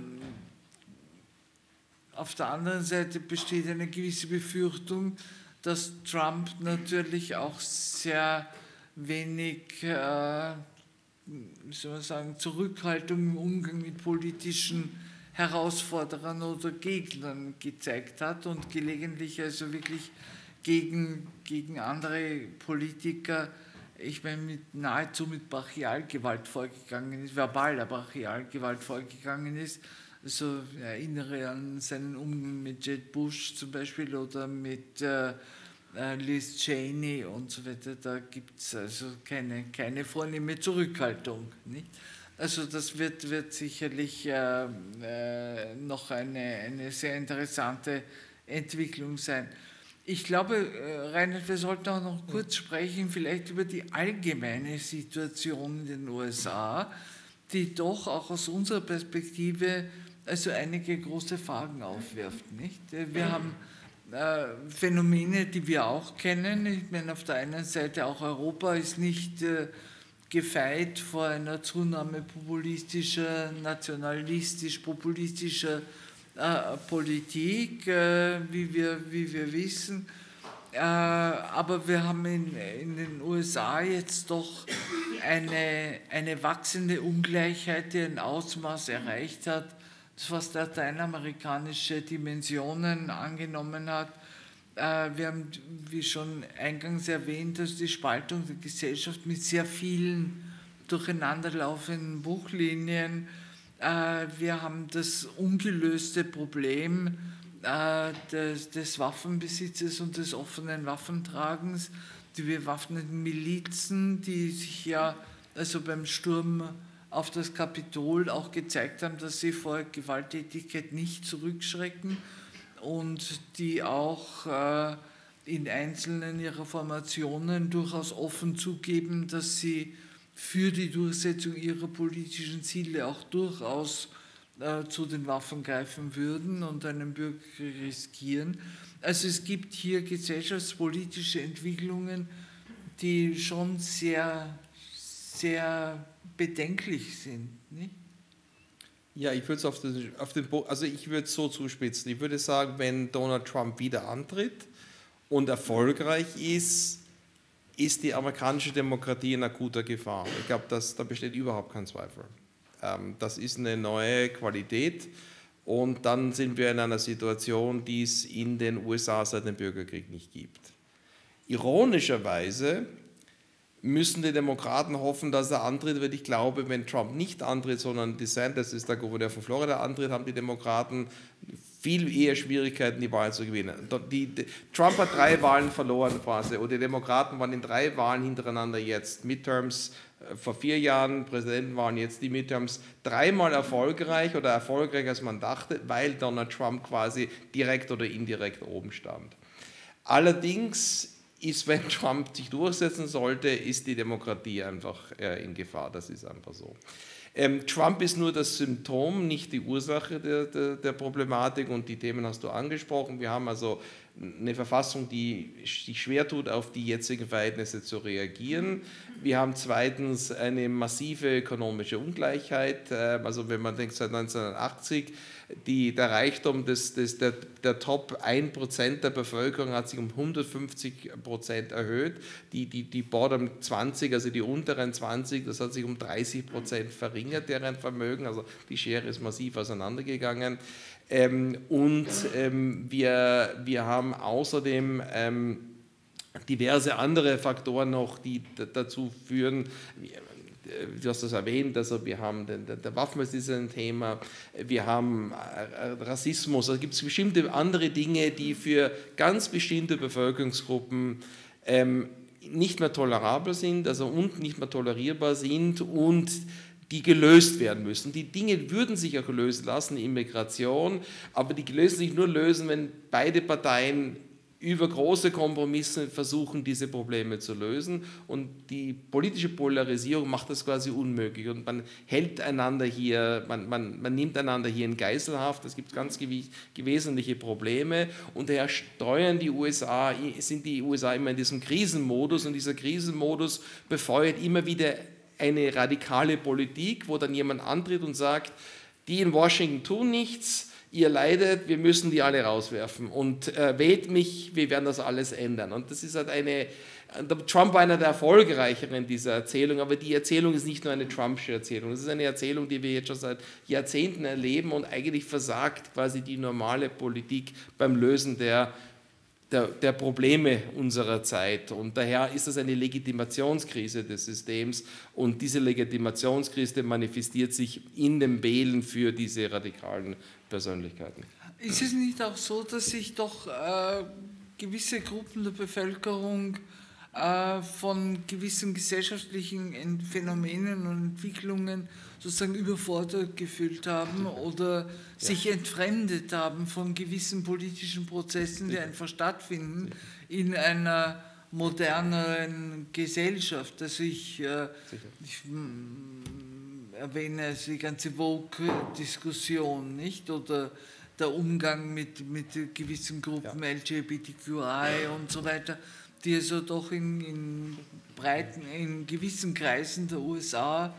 auf der anderen Seite besteht eine gewisse Befürchtung, dass Trump natürlich auch sehr wenig, äh, wie soll man sagen, Zurückhaltung im Umgang mit politischen Herausforderern oder Gegnern gezeigt hat und gelegentlich also wirklich gegen, gegen andere Politiker, ich meine, mit, nahezu mit Brachialgewalt vorgegangen ist, verbaler Brachialgewalt vorgegangen ist. Also erinnere an seinen Umgang mit Jed Bush zum Beispiel oder mit äh, äh Liz Cheney und so weiter. Da gibt es also keine, keine vornehme Zurückhaltung. Nicht? Also das wird, wird sicherlich äh, äh, noch eine, eine sehr interessante Entwicklung sein. Ich glaube, äh, Reinhard, wir sollten auch noch kurz sprechen, vielleicht über die allgemeine Situation in den USA, die doch auch aus unserer Perspektive also einige große Fragen aufwirft. Nicht? Wir haben äh, Phänomene, die wir auch kennen. Ich meine, auf der einen Seite auch Europa ist nicht äh, gefeit vor einer Zunahme populistischer, nationalistisch-populistischer äh, Politik, wie, wir, wie wir wissen. Aber wir haben in, in den USA jetzt doch eine, eine wachsende Ungleichheit, die ein Ausmaß erreicht hat, das fast lateinamerikanische Dimensionen angenommen hat äh, wir haben, wie schon eingangs erwähnt, dass die Spaltung der Gesellschaft mit sehr vielen durcheinanderlaufenden Buchlinien. Äh, wir haben das ungelöste Problem äh, des, des Waffenbesitzes und des offenen Waffentragens, die bewaffneten Milizen, die sich ja also beim Sturm auf das Kapitol auch gezeigt haben, dass sie vor Gewalttätigkeit nicht zurückschrecken und die auch äh, in einzelnen ihrer Formationen durchaus offen zugeben, dass sie für die Durchsetzung ihrer politischen Ziele auch durchaus äh, zu den Waffen greifen würden und einen Bürgerkrieg riskieren. Also es gibt hier gesellschaftspolitische Entwicklungen, die schon sehr, sehr bedenklich sind. Nicht? Ja, ich würde es auf den, auf den also ich würde so zuspitzen. Ich würde sagen, wenn Donald Trump wieder antritt und erfolgreich ist, ist die amerikanische Demokratie in akuter Gefahr. Ich glaube, da besteht überhaupt kein Zweifel. Ähm, das ist eine neue Qualität und dann sind wir in einer Situation, die es in den USA seit dem Bürgerkrieg nicht gibt. Ironischerweise müssen die Demokraten hoffen, dass er antritt, weil ich glaube, wenn Trump nicht antritt, sondern DeSantis ist der Gouverneur von Florida antritt, haben die Demokraten viel eher Schwierigkeiten, die Wahl zu gewinnen. Die, die, Trump hat drei Wahlen verloren quasi und die Demokraten waren in drei Wahlen hintereinander jetzt. Midterms äh, vor vier Jahren, Präsidenten waren jetzt die Midterms dreimal erfolgreich oder erfolgreicher als man dachte, weil Donald Trump quasi direkt oder indirekt oben stand. Allerdings ist, wenn Trump sich durchsetzen sollte, ist die Demokratie einfach äh, in Gefahr. Das ist einfach so. Ähm, Trump ist nur das Symptom, nicht die Ursache der, der, der, Problematik und die Themen hast du angesprochen. Wir haben also eine Verfassung, die sich schwer tut, auf die jetzigen Verhältnisse zu reagieren. Wir haben zweitens eine massive ökonomische Ungleichheit. Äh, also wenn man denkt, seit 1980 die, der Reichtum des, des, der, der Top 1% der Bevölkerung hat sich um 150% erhöht. Die, die, die Bottom 20, also die unteren 20, das hat sich um 30% verringert, deren Vermögen. Also die Schere ist massiv auseinandergegangen. Ähm, und ähm, wir, wir haben außerdem ähm, diverse andere Faktoren noch, die dazu führen, du hast das erwähnt, also wir haben den, der, der Waffen ist ein Thema, wir haben äh, Rassismus, also gibt es bestimmte andere Dinge, die für ganz bestimmte Bevölkerungsgruppen ähm, nicht mehr tolerabel sind, also und nicht mehr tolerierbar sind und die gelöst werden müssen. Die Dinge würden sich auch lösen lassen, Immigration, aber die lösen sich nur lösen, wenn beide Parteien über große Kompromisse versuchen, diese Probleme zu lösen. Und die politische Polarisierung macht das quasi unmöglich. Und man hält einander hier, man, man, man nimmt einander hier in Geiselhaft. Es gibt ganz wesentliche Probleme. Und daher steuern die USA, sind die USA immer in diesem Krisenmodus. Und dieser Krisenmodus befeuert immer wieder eine radikale Politik, wo dann jemand antritt und sagt, die in Washington tun nichts, ihr leidet, wir müssen die alle rauswerfen und äh, wählt mich, wir werden das alles ändern. Und das ist halt eine, Trump war einer der erfolgreicheren dieser Erzählung, aber die Erzählung ist nicht nur eine Trumpsche Erzählung, das ist eine Erzählung, die wir jetzt schon seit Jahrzehnten erleben und eigentlich versagt quasi die normale Politik beim Lösen der der, der, Probleme unserer Zeit. Und daher ist es eine Legitimationskrise des Systems und diese Legitimationskrise manifestiert sich in dem Wählen für diese radikalen Persönlichkeiten. Ist es nicht auch so, dass sich doch äh, gewisse Gruppen der Bevölkerung äh, von gewissen gesellschaftlichen Phänomenen und Entwicklungen sozusagen überfordert gefühlt haben oder sich entfremdet haben von gewissen politischen Prozessen, die einfach stattfinden in einer moderneren Gesellschaft. Also ich, äh, ich erwähne also die ganze Vogue-Diskussion, nicht? Oder der Umgang mit, mit gewissen Gruppen, ja. LGBTQI und so weiter, die also doch in, in breiten, in gewissen Kreisen der USA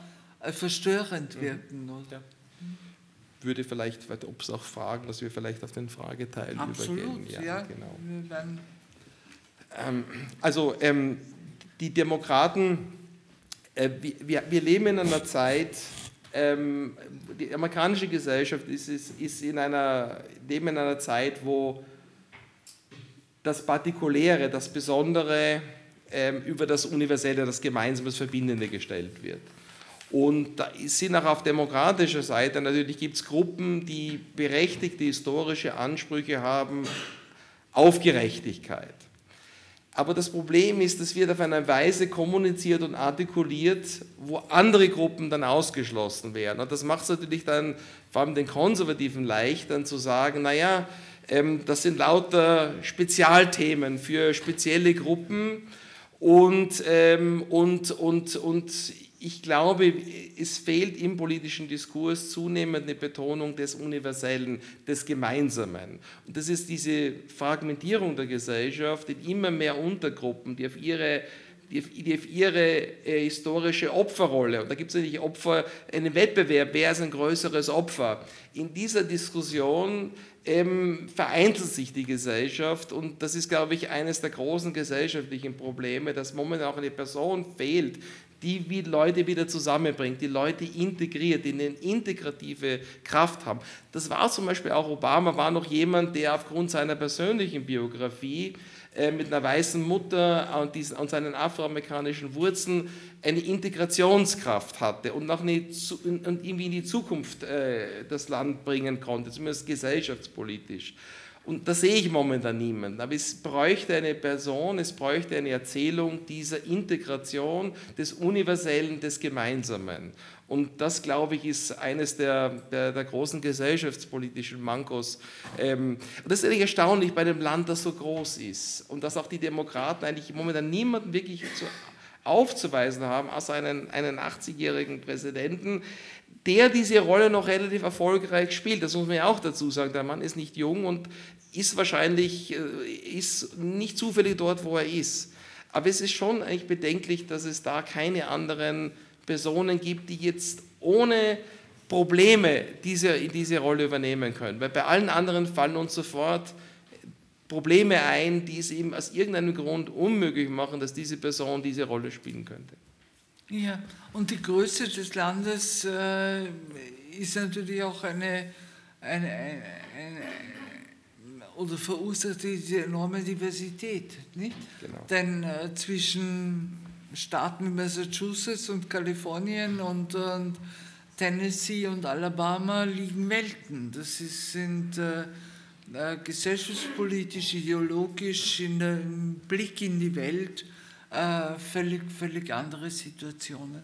äh, verstörend mhm. wirken. Ja. Würde vielleicht, ob es auch Fragen, dass wir vielleicht auf den Frageteil Absolut, übergehen. Ja, ja. genau. Ähm, also ähm, die Demokraten äh, wir, wir leben in einer Zeit, ähm, die amerikanische Gesellschaft ist, ist, ist in einer, leben in einer Zeit, wo das Partikuläre, das Besondere ähm, über das Universelle, das Gemeinsame, das Verbindende gestellt wird. Und da sind auch auf demokratischer Seite natürlich gibt es Gruppen, die berechtigte historische Ansprüche haben auf Gerechtigkeit. Aber das Problem ist, das wird auf eine Weise kommuniziert und artikuliert, wo andere Gruppen dann ausgeschlossen werden. Und das macht es natürlich dann vor allem den Konservativen leicht, dann zu sagen, naja, ähm, das sind lauter Spezialthemen für spezielle Gruppen und, ähm, und, und, und ich glaube, es fehlt im politischen Diskurs zunehmend eine Betonung des Universellen, des Gemeinsamen. Und das ist diese Fragmentierung der Gesellschaft in immer mehr Untergruppen, die auf ihre ihre äh, historische Opferrolle. Und da gibt es natürlich Opfer, einen Wettbewerb, wer ist ein größeres Opfer. In dieser Diskussion ähm, vereinzelt sich die Gesellschaft und das ist, glaube ich, eines der großen gesellschaftlichen Probleme, dass momentan auch eine Person fehlt, die wie Leute wieder zusammenbringt, die Leute integriert, die eine integrative Kraft haben. Das war zum Beispiel auch Obama, war noch jemand, der aufgrund seiner persönlichen Biografie äh, mit einer weißen Mutter und, diesen, und seinen afroamerikanischen Wurzeln eine Integrationskraft hatte und, noch eine, und irgendwie in die Zukunft äh, das Land bringen konnte, zumindest gesellschaftspolitisch. Und da sehe ich momentan niemanden. Aber es bräuchte eine Person, es bräuchte eine Erzählung dieser Integration, des Universellen, des Gemeinsamen. Und das, glaube ich, ist eines der, der, der großen gesellschaftspolitischen Mankos. Ähm, und das ist eigentlich erstaunlich bei einem Land, das so groß ist und dass auch die Demokraten eigentlich momentan niemanden wirklich zu, aufzuweisen haben, außer einen, einen 80-jährigen Präsidenten, der diese Rolle noch relativ erfolgreich spielt. Das muss man ja auch dazu sagen. Der Mann ist nicht jung und ist wahrscheinlich äh, ist nicht zufällig dort, wo er ist. Aber es ist schon eigentlich bedenklich, dass es da keine anderen Personen gibt, die jetzt ohne Probleme diese, diese Rolle übernehmen können. Weil bei allen anderen fallen uns sofort Probleme ein, die es ihm aus irgendeinem Grund unmöglich machen, dass diese Person diese Rolle spielen könnte. Ja, und die Größe des Landes äh, ist natürlich auch eine, eine, eine, eine oder verursacht diese enorme Diversität. Nicht? Genau. Denn äh, zwischen Staaten wie Massachusetts und Kalifornien und, und, Tennessee und Alabama liegen Welten. Das ist, sind äh, äh, gesellschaftspolitisch, ideologisch, in im Blick in die Welt äh, völlig, völlig andere Situationen.